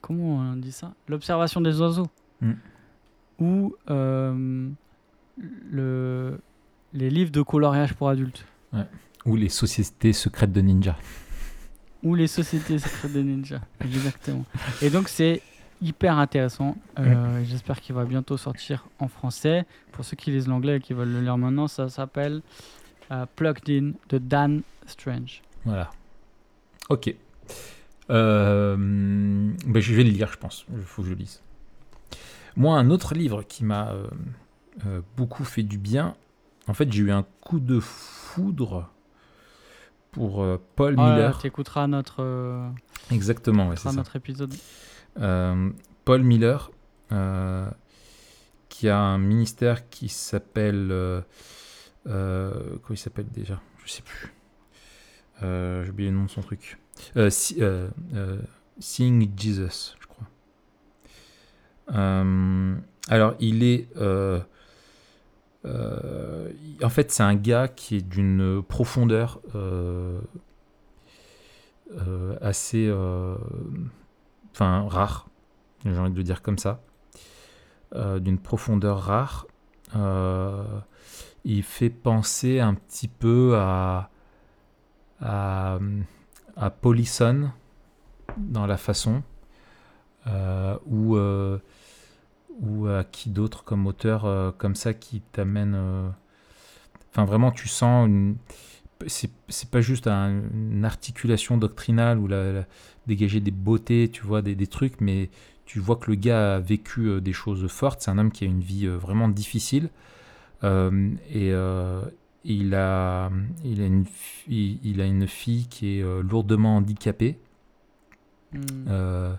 Comment on dit ça L'observation des oiseaux. Mm. Ou le, les livres de coloriage pour adultes. Ou les sociétés secrètes de ninja. Ou les sociétés secrètes des ninjas. Exactement. Et donc, c'est hyper intéressant. Euh, J'espère qu'il va bientôt sortir en français. Pour ceux qui lisent l'anglais et qui veulent le lire maintenant, ça s'appelle euh, Plugged In de Dan Strange. Voilà. Ok. Euh, ben, je vais le lire, je pense. Il faut que je le lise. Moi, un autre livre qui m'a euh, beaucoup fait du bien, en fait, j'ai eu un coup de foudre pour euh, Paul Miller. tu écouteras notre, euh, Exactement, ouais, c'est ça. notre épisode. Euh, Paul Miller, qui a un ministère qui s'appelle. comment il s'appelle déjà? Je sais plus. J'ai oublié le nom de son truc. Si- Seeing Jesus, je crois. Alors, il est. euh, en fait, c'est un gars qui est d'une profondeur euh, euh, assez. enfin rare, j'ai envie de le dire comme ça, d'une profondeur rare. Il fait penser un petit peu à, à, Polisson dans la façon, euh, ou à qui d'autre comme auteur euh, comme ça qui t'amène. euh, Enfin, vraiment, tu sens une. C'est pas juste un- une articulation doctrinale ou la, dégager des beautés, tu vois, des, trucs, mais tu vois que le gars a vécu euh, des choses fortes. C'est un homme qui a une vie vraiment difficile. Et il, a, il, a une, il a une fille qui est lourdement handicapée. Hmm. Euh,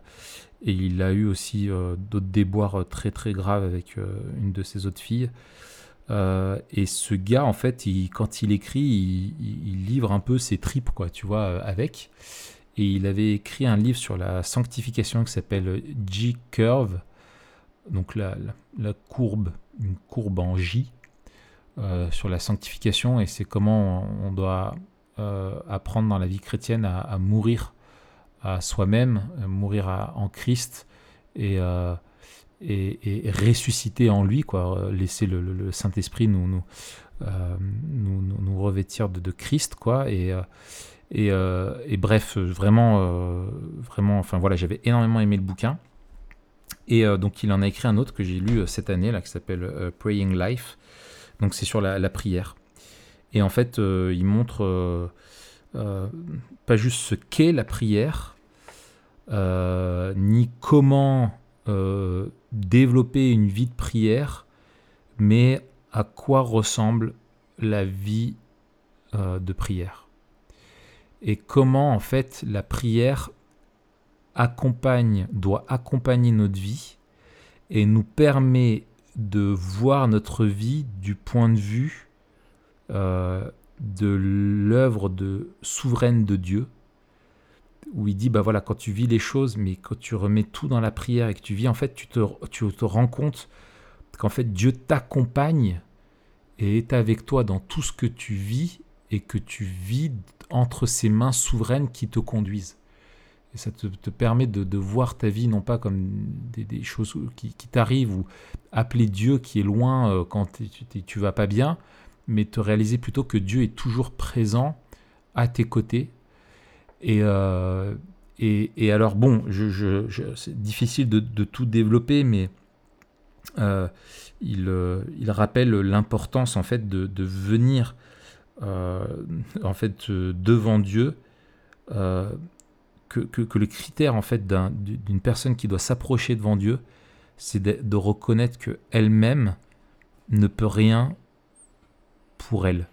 et il a eu aussi euh, d'autres déboires euh, très très graves avec une de ses autres filles. Et ce gars, en fait, quand il écrit, il, livre un peu ses tripes, quoi, tu vois, avec. Et il avait écrit un livre sur la sanctification qui s'appelle J-Curve, donc la, courbe, une courbe en J, sur la sanctification, et c'est comment on, doit apprendre dans la vie chrétienne à mourir à soi-même, euh, mourir en Christ et, euh, et, ressusciter en lui, quoi, euh, laisser le, Saint-Esprit nous, nous, revêtir de, Christ, quoi, et, et, et bref, vraiment, vraiment, enfin voilà, j'avais énormément aimé le bouquin. Et donc il en a écrit un autre que j'ai lu cette année, là, qui s'appelle Praying Life. Donc c'est sur la, prière. Et en fait, il montre euh, pas juste ce qu'est la prière, euh, ni comment euh, développer une vie de prière, mais à quoi ressemble la vie de prière. Et comment en fait la prière accompagne, doit accompagner notre vie et nous permet de voir notre vie du point de vue de l'œuvre de souveraine de Dieu, où il dit bah voilà quand tu vis les choses, mais quand tu remets tout dans la prière et que tu vis, en fait tu te, tu te rends compte qu'en fait Dieu t'accompagne et est avec toi dans tout ce que tu vis et que tu vis entre ses mains souveraines qui te conduisent. Et ça te, permet de, voir ta vie non pas comme des, choses qui, t'arrivent ou appeler Dieu qui est loin euh, quand tu, tu vas pas bien, mais te réaliser plutôt que Dieu est toujours présent à tes côtés. Et, euh, et, alors bon, c'est difficile de, tout développer, mais euh, il, il, rappelle l'importance en fait de, venir en fait devant Dieu que, le critère en fait d'une personne qui doit s'approcher devant Dieu, c'est de, reconnaître que elle-même ne peut rien pour elle.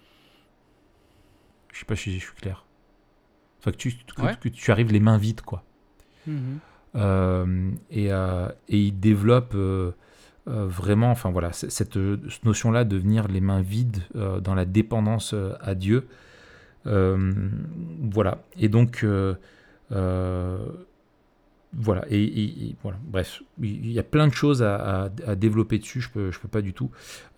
Je sais pas si je suis clair. Enfin, que tu, que, tu arrives les mains vides, quoi. Mhm. Euh, et, euh, et, il développe euh, vraiment, enfin voilà, cette notion-là de venir les mains vides dans la dépendance à Dieu. voilà. Et donc, voilà, et, voilà, bref, il y a plein de choses à, développer dessus, je peux, je peux pas du tout.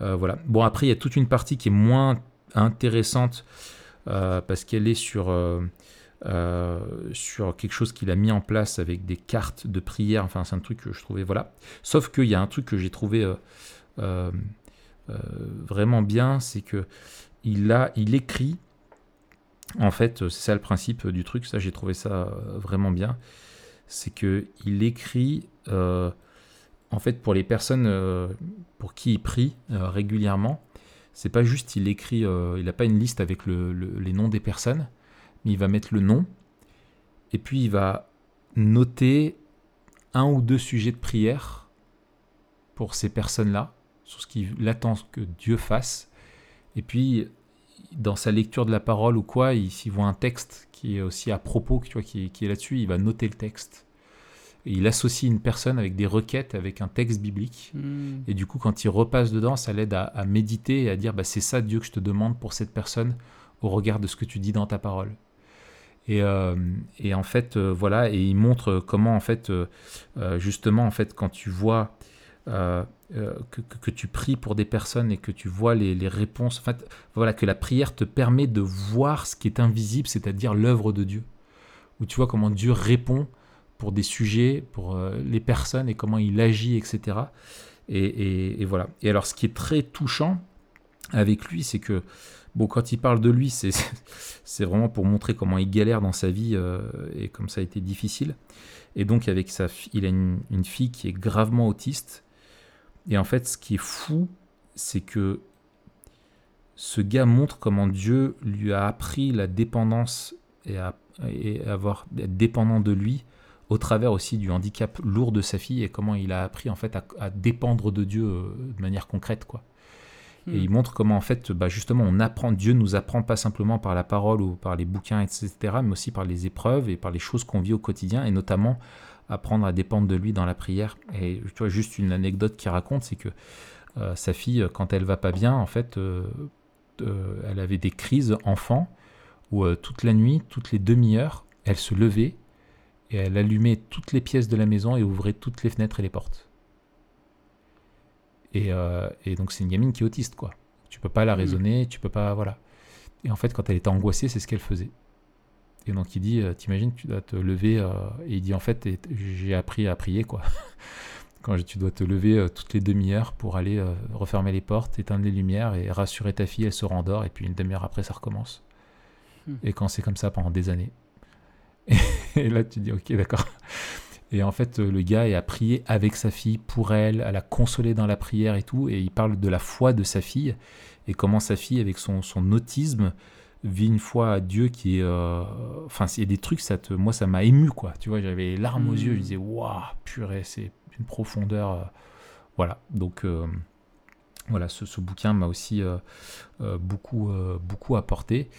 Euh, voilà. Bon, après, il y a toute une partie qui est moins intéressante euh, parce qu'elle est sur, sur quelque chose qu'il a mis en place avec des cartes de prière. Enfin, c'est un truc que je trouvais, voilà. Sauf qu'il y a un truc que j'ai trouvé vraiment bien, c'est que il, a, écrit en fait, c'est ça le principe du truc, ça j'ai trouvé ça euh, vraiment bien. C'est qu'il écrit, euh, en fait, pour les personnes euh, pour qui il prie régulièrement, c'est pas juste il écrit, il n'a pas une liste avec les noms des personnes, mais il va mettre le nom, et puis il va noter un ou deux sujets de prière pour ces personnes-là, sur ce qu'il attend que Dieu fasse, et puis dans sa lecture de la parole ou quoi, s'il voit un texte qui est aussi à propos, tu vois, qui, est là-dessus, il va noter le texte. Et il associe une personne avec des requêtes, avec un texte biblique. Hmm. Et du coup, quand il repasse dedans, ça l'aide à, méditer et à dire bah, c'est ça Dieu que je te demande pour cette personne au regard de ce que tu dis dans ta parole. Et, euh, en fait, euh, voilà, et il montre comment, en fait, euh, justement, en fait, quand tu vois euh, que, tu pries pour des personnes et que tu vois les, réponses, en fait, voilà, que la prière te permet de voir ce qui est invisible, c'est-à-dire l'œuvre de Dieu. Où tu vois comment Dieu répond pour des sujets, pour euh, les personnes et comment il agit, etc. Et, voilà. Et alors, ce qui est très touchant avec lui, c'est que, bon, quand il parle de lui, c'est, c'est vraiment pour montrer comment il galère dans sa vie euh, et comme ça a été difficile. Et donc, avec sa il a une fille qui est gravement autiste et en fait, ce qui est fou, c'est que ce gars montre comment Dieu lui a appris la dépendance et, à, avoir être dépendant de lui au travers aussi du handicap lourd de sa fille et comment il a appris en fait à, dépendre de Dieu euh, de manière concrète quoi. Et hmm. il montre comment en fait bah justement on apprend Dieu nous apprend pas simplement par la parole ou par les bouquins etc mais aussi par les épreuves et par les choses qu'on vit au quotidien et notamment apprendre à dépendre de lui dans la prière. Et tu vois, juste une anecdote qui raconte, c'est que euh, sa fille, quand elle va pas bien, en fait, euh, euh, elle avait des crises enfant où toute la nuit, toutes les demi-heures, elle se levait et elle allumait toutes les pièces de la maison et ouvrait toutes les fenêtres et les portes. Et, donc c'est une gamine qui est autiste, quoi. Tu peux pas la raisonner, tu peux pas, voilà. Et en fait, quand elle était angoissée, c'est ce qu'elle faisait. Et donc il dit, euh, t'imagines, tu dois te lever, euh, et il dit en fait, j'ai appris à prier quoi. Quand tu dois te lever euh, toutes les demi-heures pour aller refermer les portes, éteindre les lumières et rassurer ta fille, elle se rendort, et puis une demi-heure après ça recommence. Hmm. Et quand c'est comme ça pendant des années. Et, là tu dis, ok d'accord. Et en fait, le gars a prié avec sa fille, pour elle, à la consoler dans la prière et tout, et il parle de la foi de sa fille, et comment sa fille, avec son, son autisme, vit une foi à Dieu qui est. Euh, enfin, c'est des trucs, ça te, moi, ça m'a ému, quoi. Tu vois, j'avais les larmes aux yeux, je hmm. disais, waouh, purée, c'est une profondeur. Euh, voilà, donc. Euh, voilà, ce, bouquin m'a aussi beaucoup, beaucoup apporté.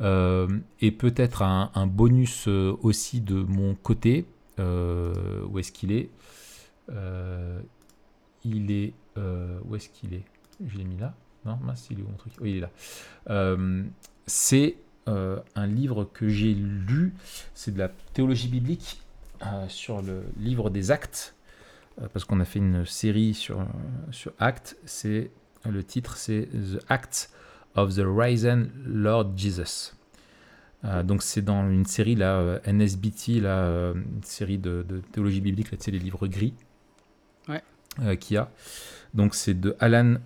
et peut-être un, bonus aussi de mon côté, où est-ce qu'il est, Euh, Il est. où est-ce qu'il est? Je l'ai mis là Non, mince, il est où mon truc? Oui, il est là. Euh, c'est euh, un livre que j'ai lu. C'est de la théologie biblique euh, sur le livre des actes. euh, parce qu'on a fait une série sur, sur Actes. C'est, le titre, c'est The Acts of the Risen Lord Jesus. Donc c'est dans une série là, NSBT, là, une série de, de théologie biblique, là, tu sais, les livres gris Ouais. qu'il y a. Donc c'est de Alan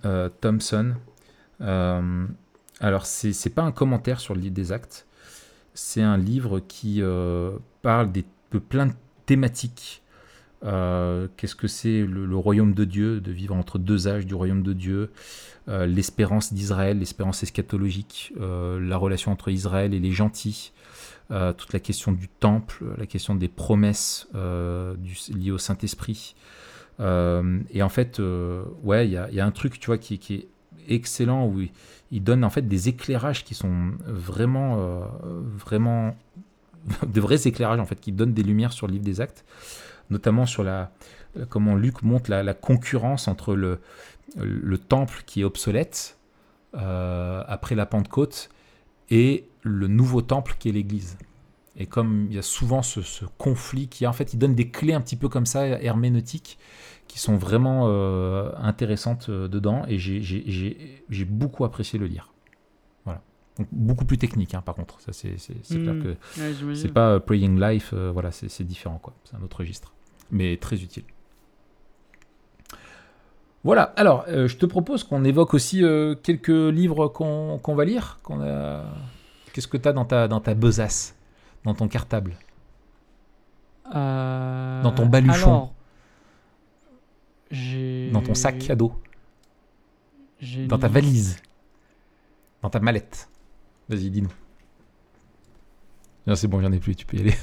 Thompson. Alors c'est c'est pas un commentaire sur le livre des actes, c'est un livre qui euh, parle de plein de thématiques. Euh, Qu'est-ce que c'est le, royaume de Dieu, de vivre entre deux âges du royaume de Dieu, euh, l'espérance d'Israël, l'espérance eschatologique, la relation entre Israël et les gentils, toute la question du temple, la question des promesses liées au Saint-Esprit. Et en fait, il y a, un truc, tu vois, qui est excellent où il, donne en fait des éclairages qui sont vraiment, euh, vraiment, de vrais éclairages en fait, qui donnent des lumières sur le livre des Actes, notamment sur la, comment Luc montre la, concurrence entre le, le temple qui est obsolète euh, après la Pentecôte et le nouveau temple qui est l'Église. Et comme il y a souvent ce, ce conflit qui, en fait, il donne des clés un petit peu comme ça, herméneutiques, qui sont vraiment euh, intéressantes euh, dedans. Et j'ai- beaucoup apprécié le lire. Voilà. Donc, beaucoup plus technique, hein, par contre. Ça, c'est c'est- c'est clair que Ouais, c'est pas euh, Praying Life, euh, voilà, c'est différent, quoi. C'est un autre registre. Mais très utile. Voilà, alors, euh, je te propose qu'on évoque aussi euh, quelques livres qu'on va lire. qu'on a... Qu'est-ce que tu as dans ta, dans ta besace Dans ton cartable? Euh, Dans ton baluchon. alors, Dans ton sac à dos Dans ta valise Dans ta mallette Vas-y, dis-nous. Non, c'est bon, j'en ai plus, tu peux y aller.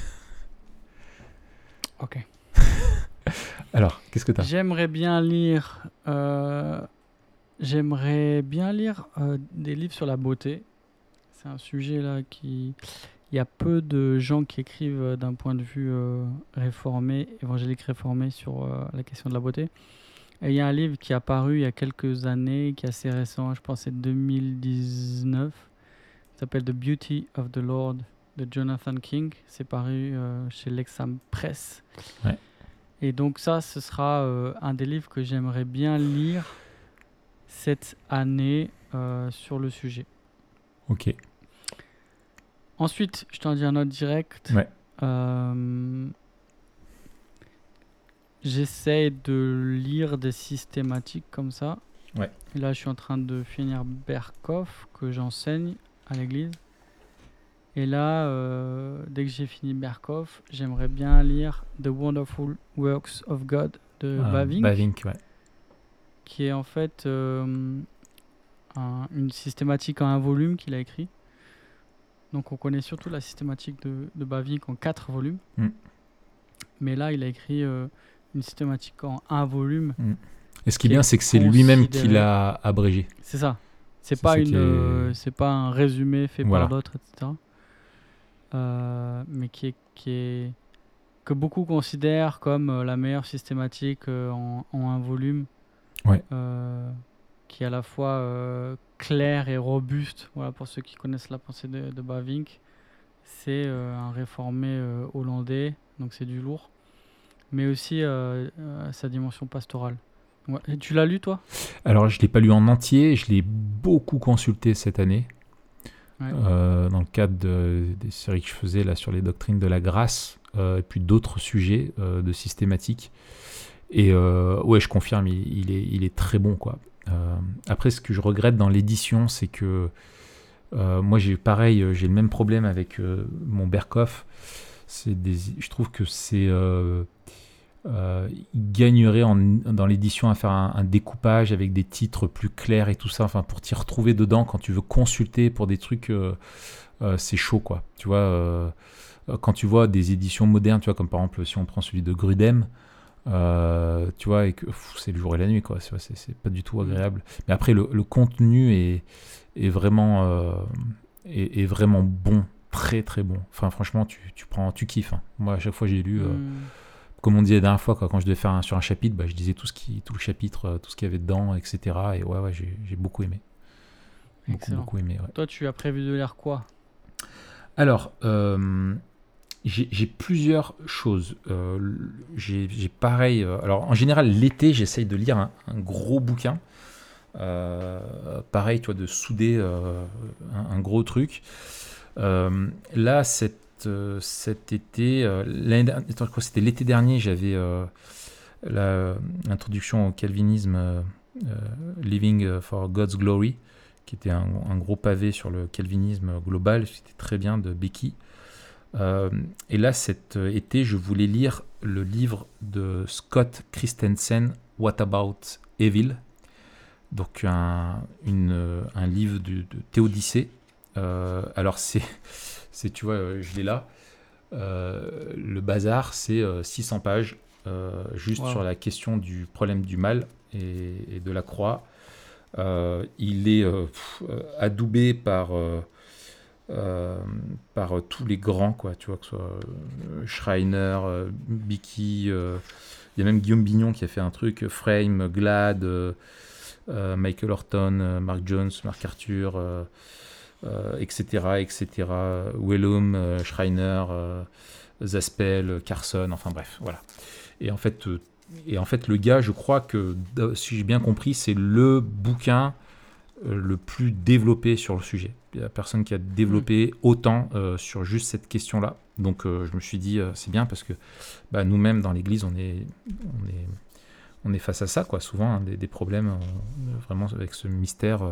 Ok. Alors, qu'est-ce que tu as J'aimerais bien lire. euh, J'aimerais bien lire euh, des livres sur la beauté. C'est un sujet là qui. Il y a peu de gens qui écrivent euh, d'un point de vue euh, réformé, évangélique réformé sur euh, la question de la beauté. Et il y a un livre qui est apparu il y a quelques années, qui est assez récent, je pense c'est 2019. Il s'appelle The Beauty of the Lord de Jonathan King. C'est paru euh, chez Lexham Press. Ouais. Et donc ça, ce sera euh, un des livres que j'aimerais bien lire cette année euh, sur le sujet. Ok. Ensuite, je t'en dis un autre direct. Ouais. Euh, J'essaie de lire des systématiques comme ça. Ouais. Et là, je suis en train de finir Berkov, que j'enseigne à l'église. Et là, euh, dès que j'ai fini Berkov, j'aimerais bien lire The Wonderful Works of God de Bavinck Bavinck, ouais. qui est en fait euh, un- une systématique en un volume qu'il a écrit. Donc on connaît surtout la systématique de, de en quatre volumes. Mm. Mais là, il a écrit euh, une systématique en un volume. Et ce qui est bien, est c'est que c'est lui-même qui l'a abrégé. C'est ça. C'est pas une, est- euh, c'est pas un résumé fait Voilà. par d'autres, etc. Euh, mais qui est, qui est que beaucoup considèrent comme la meilleure systématique en, en un volume. Ouais. Qui est à la fois euh, claire et robuste. Voilà pour ceux qui connaissent la pensée de, de Bavinck. C'est euh, un réformé euh, hollandais, donc c'est du lourd, mais aussi sa dimension pastorale. Ouais. Et tu l'as lu toi? Alors, je ne l'ai pas lu en entier, je l'ai beaucoup consulté cette année. Ouais. dans le cadre de- des séries que je faisais là sur les doctrines de la grâce et puis d'autres sujets de systématique. Et ouais, je confirme, il, il est, il est très bon quoi. Euh, après, ce que je regrette dans l'édition, c'est que euh, moi j'ai pareil, euh, j'ai le même problème avec mon Berkoff. Je trouve que c'est il gagnerait dans l'édition à faire un, découpage avec des titres plus clairs et tout ça, enfin pour t'y retrouver dedans quand tu veux consulter pour des trucs, c'est chaud quoi. Tu vois, quand tu vois des éditions modernes, tu vois comme par exemple si on prend celui de Grudem, euh, tu vois, et que c'est le jour et la nuit quoi. C'est pas du tout agréable. Mais après le, le contenu est, est vraiment euh, est, est vraiment bon, très très bon. Enfin franchement, tu, tu prends, tu kiffes. hein. Moi à chaque fois j'ai lu. euh, Hmm. comme on disait la dernière fois, quand je devais faire un, sur un chapitre, bah, je disais tout, ce qui, tout le chapitre, tout ce qu'il y avait dedans, etc. Et ouais, ouais j'ai beaucoup aimé. Beaucoup, beaucoup aimé. Toi, tu as prévu de lire quoi? Alors, j'ai plusieurs choses. j'ai pareil. alors, en général, l'été, j'essaye de lire un, gros bouquin. pareil, toi, de souder un, gros truc. là, euh, cet été, euh, c'était l'été dernier, j'avais euh, l'introduction au calvinisme Living for God's Glory, qui était un, gros pavé sur le calvinisme global, c'était très bien de Becky. Et là, cet été, je voulais lire le livre de Scott Christensen, What About Evil? Donc un, un livre de, de Théodicée. alors c'est c'est, tu vois, euh, je l'ai là. Euh, le bazar, c'est 600 euh, pages, juste sur la question du problème du mal et, de la croix. il est adoubé par, par tous les grands, quoi, tu vois, que ce soit Schreiner, Bicky, il y a même Guillaume Bignon qui a fait un truc, Frame, Glad, Michael Horton, Mark Jones, Mark Arthur etc., euh, etc. Wellum, euh, Schreiner, euh, Zaspel, Carson, enfin bref, voilà. Et en fait, et en fait, le gars, je crois que, si j'ai bien compris, c'est le bouquin le plus développé sur le sujet. Il n'y a personne qui a développé mm. autant sur juste cette question-là. Donc je me suis dit, c'est bien parce que bah, nous-mêmes, dans l'Église, on est, on, est, on est face à ça, quoi. souvent, hein, des, des, problèmes vraiment avec ce mystère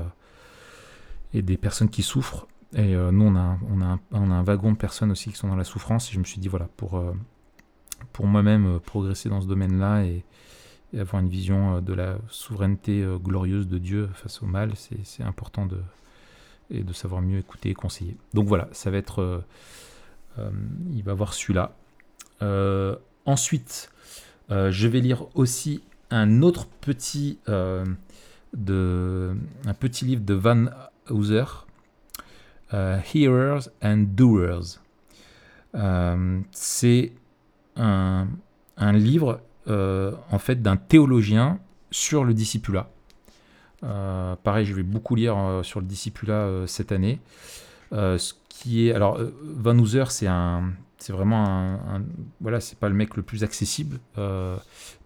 et des personnes qui souffrent. Et euh, nous, on a, on, a un, on a, un, wagon de personnes aussi qui sont dans la souffrance. Et je me suis dit, voilà, pour, euh, pour moi-même euh, progresser dans ce domaine-là et, avoir une vision de la souveraineté glorieuse de Dieu face au mal, c'est important de, et de savoir mieux écouter et conseiller. Donc voilà, ça va être. il va voir celui-là. ensuite, je vais lire aussi un autre petit. de, un petit livre de Van Hauser, euh, Hearers and Doers. Euh, c'est un, livre euh, en fait d'un théologien sur le discipulat. pareil, je vais beaucoup lire sur le discipulat cette année. ce qui est alors Van Hooser, c'est un, c'est vraiment un, voilà, c'est pas le mec le plus accessible,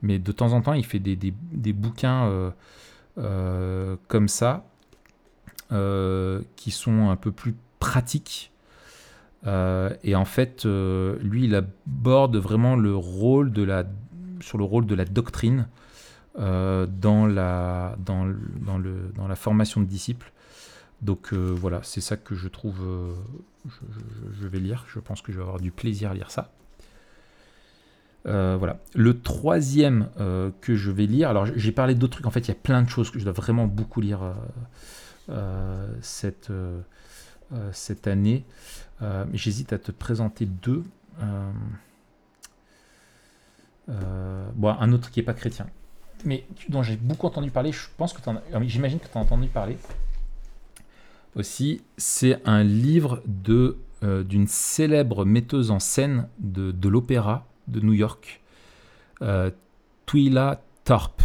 mais de temps en temps, il fait des, des, des bouquins comme ça euh, qui sont un peu plus pratiques. Euh, et en fait, euh, lui, il aborde vraiment le rôle de la, sur le rôle de la doctrine dans, la, dans, le, dans la formation de disciples. Donc voilà, c'est ça que je trouve, je, vais lire. Je pense que je vais avoir du plaisir à lire ça. voilà. Le troisième que je vais lire, alors j'ai parlé d'autres trucs, en fait il y a plein de choses que je dois vraiment beaucoup lire euh, cette, euh, euh, cette année. j'hésite à te présenter deux. Bon, un autre qui n'est pas chrétien, mais dont j'ai beaucoup entendu parler. Je pense que j'imagine que tu as entendu parler aussi. C'est un livre de d'une célèbre metteuse en scène de, de l'opéra de New York, euh, Twila Thorpe,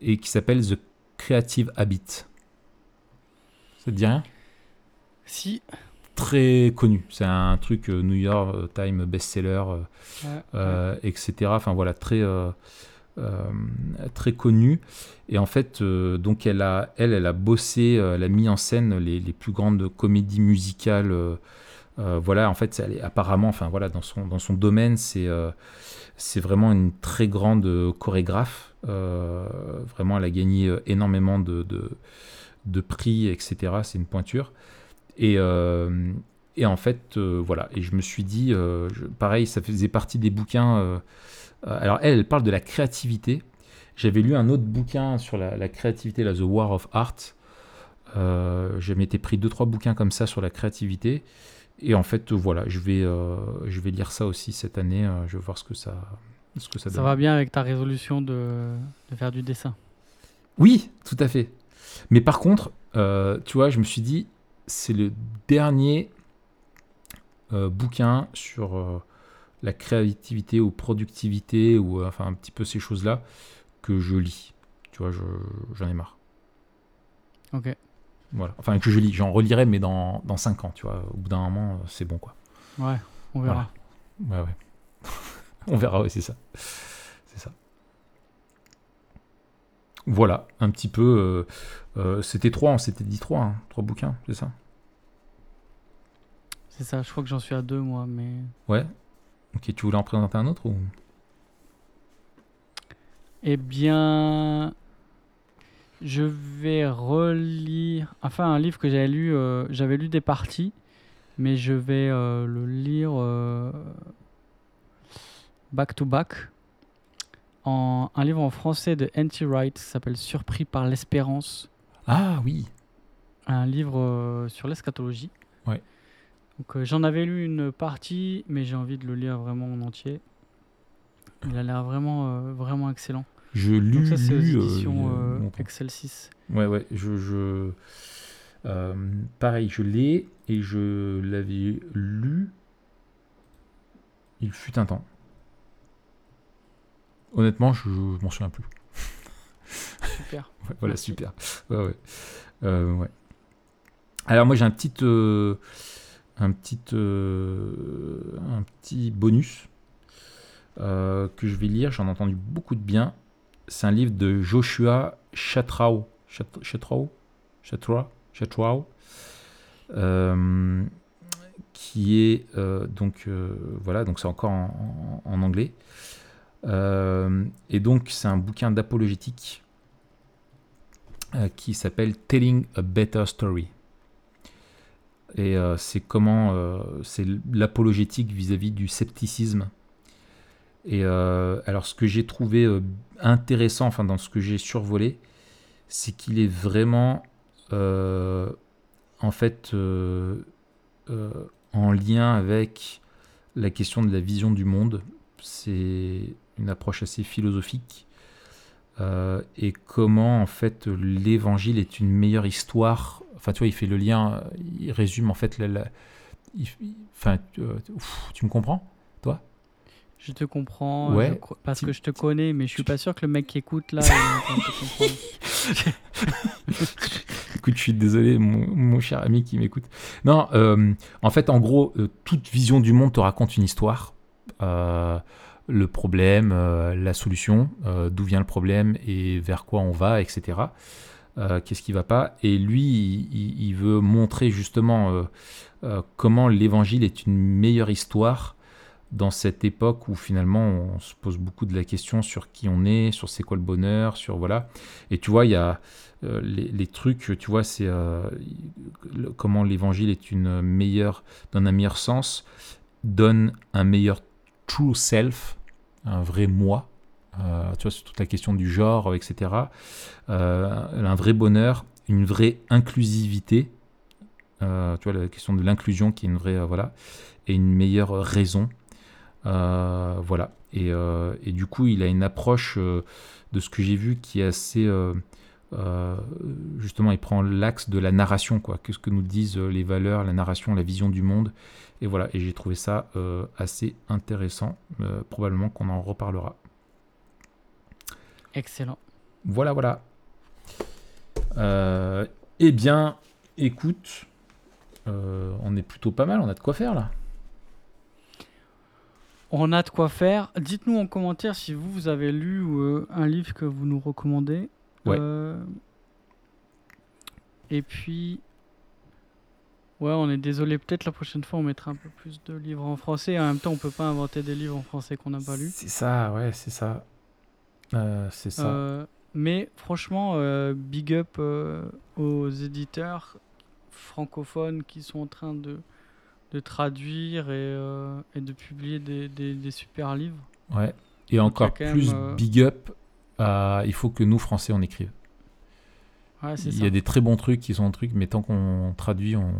et qui s'appelle The Creative Habit. Ça te dit rien? Si. Très connu. C'est un truc euh, New York euh, Times best-seller, euh, etc. Enfin voilà, très, très connu. Et en fait, donc elle a, elle, elle a bossé, elle a mis en scène les, les plus grandes comédies musicales. voilà, en fait, elle est, apparemment, enfin voilà, dans son, dans son domaine, c'est c'est vraiment une très grande chorégraphe. vraiment, elle a gagné énormément de, de de prix, etc. C'est une pointure. Et, euh, et en fait, euh, voilà. Et je me suis dit, euh, pareil, ça faisait partie des bouquins. alors, elle, elle parle de la créativité. J'avais lu un autre bouquin sur la, créativité, la The War of Art. je m'étais pris deux trois bouquins comme ça sur la créativité. Et en fait, voilà, je vais, je vais lire ça aussi cette année. je vais voir ce que ça, ce que ça, ça va bien avec ta résolution de, de faire du dessin? Oui, tout à fait. Mais par contre, euh, tu vois, je me suis dit, c'est le dernier euh, bouquin sur euh, la créativité ou productivité ou euh, enfin un petit peu ces choses-là que je lis. Tu vois, je- j'en ai marre. Ok. Voilà. Enfin, que je lis. J'en relirai, mais dans, dans 5 ans, tu vois. Au bout d'un moment, c'est bon, quoi. Ouais, on verra. Ouais, ouais. On verra, ouais, c'est ça. C'est ça. Voilà, un petit peu. euh, euh, c'était trois, on s'était dit trois, hein, trois bouquins, c'est ça? C'est ça, je crois que j'en suis à deux, moi, mais. Ouais. Ok, tu voulais en présenter un autre ou? Eh bien. Je vais relire. Enfin, un livre que j'avais lu. euh, j'avais lu des parties, mais je vais euh, le lire euh, back to back. En, un livre en français de N.T. Wright qui s'appelle Surpris par l'espérance. Ah oui. Un livre euh, sur l'eschatologie. Ouais. Donc, euh, j'en avais lu une partie, mais j'ai envie de le lire vraiment en entier. Il a l'air vraiment, euh, vraiment excellent. Je lu. Donc ça, c'est euh, éditions. Excel 6. Ouais, ouais, je. je pareil, je l'ai et je l'avais lu. Il fut un temps. Honnêtement, je, je m'en souviens plus. Super. Ouais, voilà, Merci. super. Ouais, ouais. Euh, ouais. Alors moi j'ai un petit, euh, un petit, euh, un petit bonus que je vais lire. J'en ai entendu beaucoup de bien. C'est un livre de Joshua Chatrao, Chat- Chatrao, Chatrao, Chatrao, qui est donc voilà donc c'est encore en, en- en anglais. Euh, et donc c'est un bouquin d'apologétique euh, qui s'appelle Telling a Better Story. Et euh, c'est comment c'est l'apologétique vis-à-vis du scepticisme. Et alors ce que j'ai trouvé intéressant, enfin dans ce que j'ai survolé, c'est qu'il est vraiment en fait en lien avec la question de la vision du monde. C'est une approche assez philosophique euh, et comment en fait l'évangile est une meilleure histoire. Enfin, tu vois, il fait le lien, euh, il résume en fait la. la- il- il- enfin, tu- euh, ouf, tu me comprends Je te comprends. Ouais. je cro- parce Tu- que je te connais, mais je suis pas sûr que le mec qui écoute là. Écoute, je suis désolé, mon, mon cher ami qui m'écoute. Non, euh, en fait, en gros, euh, toute vision du monde te raconte une histoire. Euh, le problème, euh, la solution, euh, d'où vient le problème et vers quoi on va, etc. Euh, Qu'est-ce qui va pas? Et lui, il, veut montrer justement comment l'évangile est une meilleure histoire dans cette époque où finalement on se pose beaucoup de la question sur qui on est, sur c'est quoi le bonheur, sur voilà. Et tu vois, il y a les, trucs, tu vois, c'est comment l'évangile est une meilleure, donne un meilleur sens, donne un meilleur true self, un vrai moi. Euh, tu vois, c'est toute la question du genre, etc. Euh, un vrai bonheur, une vraie inclusivité. Euh, tu vois, la question de l'inclusion qui est une vraie, voilà, et une meilleure raison. Voilà. Et, et du coup, il a une approche de ce que j'ai vu qui est assez. Euh, justement, il prend l'axe de la narration, quoi. Qu'est-ce que nous disent les valeurs, la narration, la vision du monde? Et voilà. Et j'ai trouvé ça euh, assez intéressant. Euh, probablement qu'on en reparlera. Excellent. Voilà, voilà. Eh bien, écoute, on est plutôt pas mal. On a de quoi faire là. On a de quoi faire. Dites-nous en commentaire si vous, vous avez lu un livre que vous nous recommandez. Ouais. Euh, Et puis, ouais, on est désolé. Peut-être la prochaine fois, on mettra un peu plus de livres en français. En même temps, on peut pas inventer des livres en français qu'on n'a pas lus. C'est ça, ouais, c'est ça. Euh, c'est ça. Euh, mais franchement, euh, big up aux éditeurs francophones qui sont en train de, de traduire et, et de publier des, des- des super livres. Ouais. Et encore plus même, big up, il faut que nous, Français, on écrive. Ouais, Il ça. y a des très bons trucs qui sont trucs, mais tant qu'on traduit, on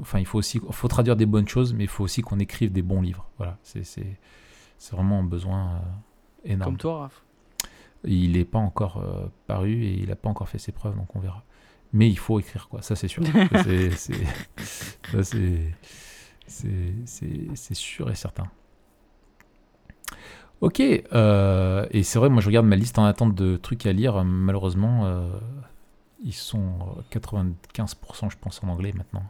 enfin, il faut aussi, faut traduire des bonnes choses, mais il faut aussi qu'on écrive des bons livres. Voilà, c'est, vraiment un besoin euh, énorme. Comme toi, Raph. Il n'est pas encore euh, paru et il n'a pas encore fait ses preuves, donc on verra. Mais il faut écrire, quoi. Ça, c'est sûr. C'est sûr et certain. Ok, euh, et c'est vrai, moi je regarde ma liste en attente de trucs à lire. Malheureusement, euh, ils sont 95%, je pense, en anglais maintenant.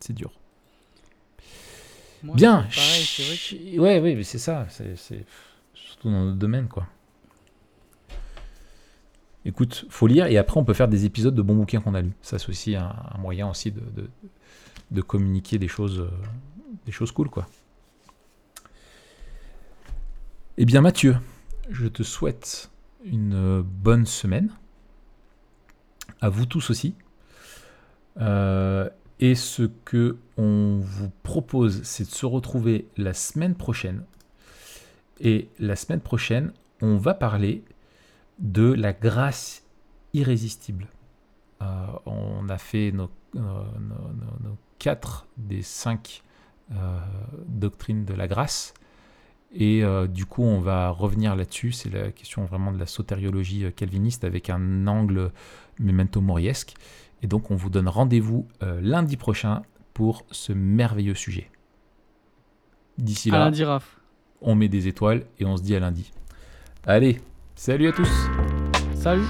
C'est dur. Moi, Bien. pareil, vrai que- Ouais, ouais, mais c'est ça. C'est c'est- surtout dans notre domaine, quoi. Écoute, faut lire et après on peut faire des épisodes de bons bouquins qu'on a lus. Ça c'est aussi un, un moyen aussi de, de, de communiquer des choses, euh, des choses cool, quoi. Eh bien Mathieu, je te souhaite une euh, bonne semaine. À vous tous aussi. Euh, et ce que on vous propose, c'est de se retrouver la semaine prochaine. Et la semaine prochaine, on va parler de la grâce irrésistible. Euh, on a fait nos, quatre des cinq doctrines de la grâce. Et euh, du coup, on va revenir là-dessus. C'est la question vraiment de la sotériologie euh, calviniste avec un angle memento moriesque. Et donc, on vous donne rendez-vous euh, lundi prochain pour ce merveilleux sujet. D'ici là, Diraf. on met des étoiles et on se dit à lundi. Allez, salut à tous Salut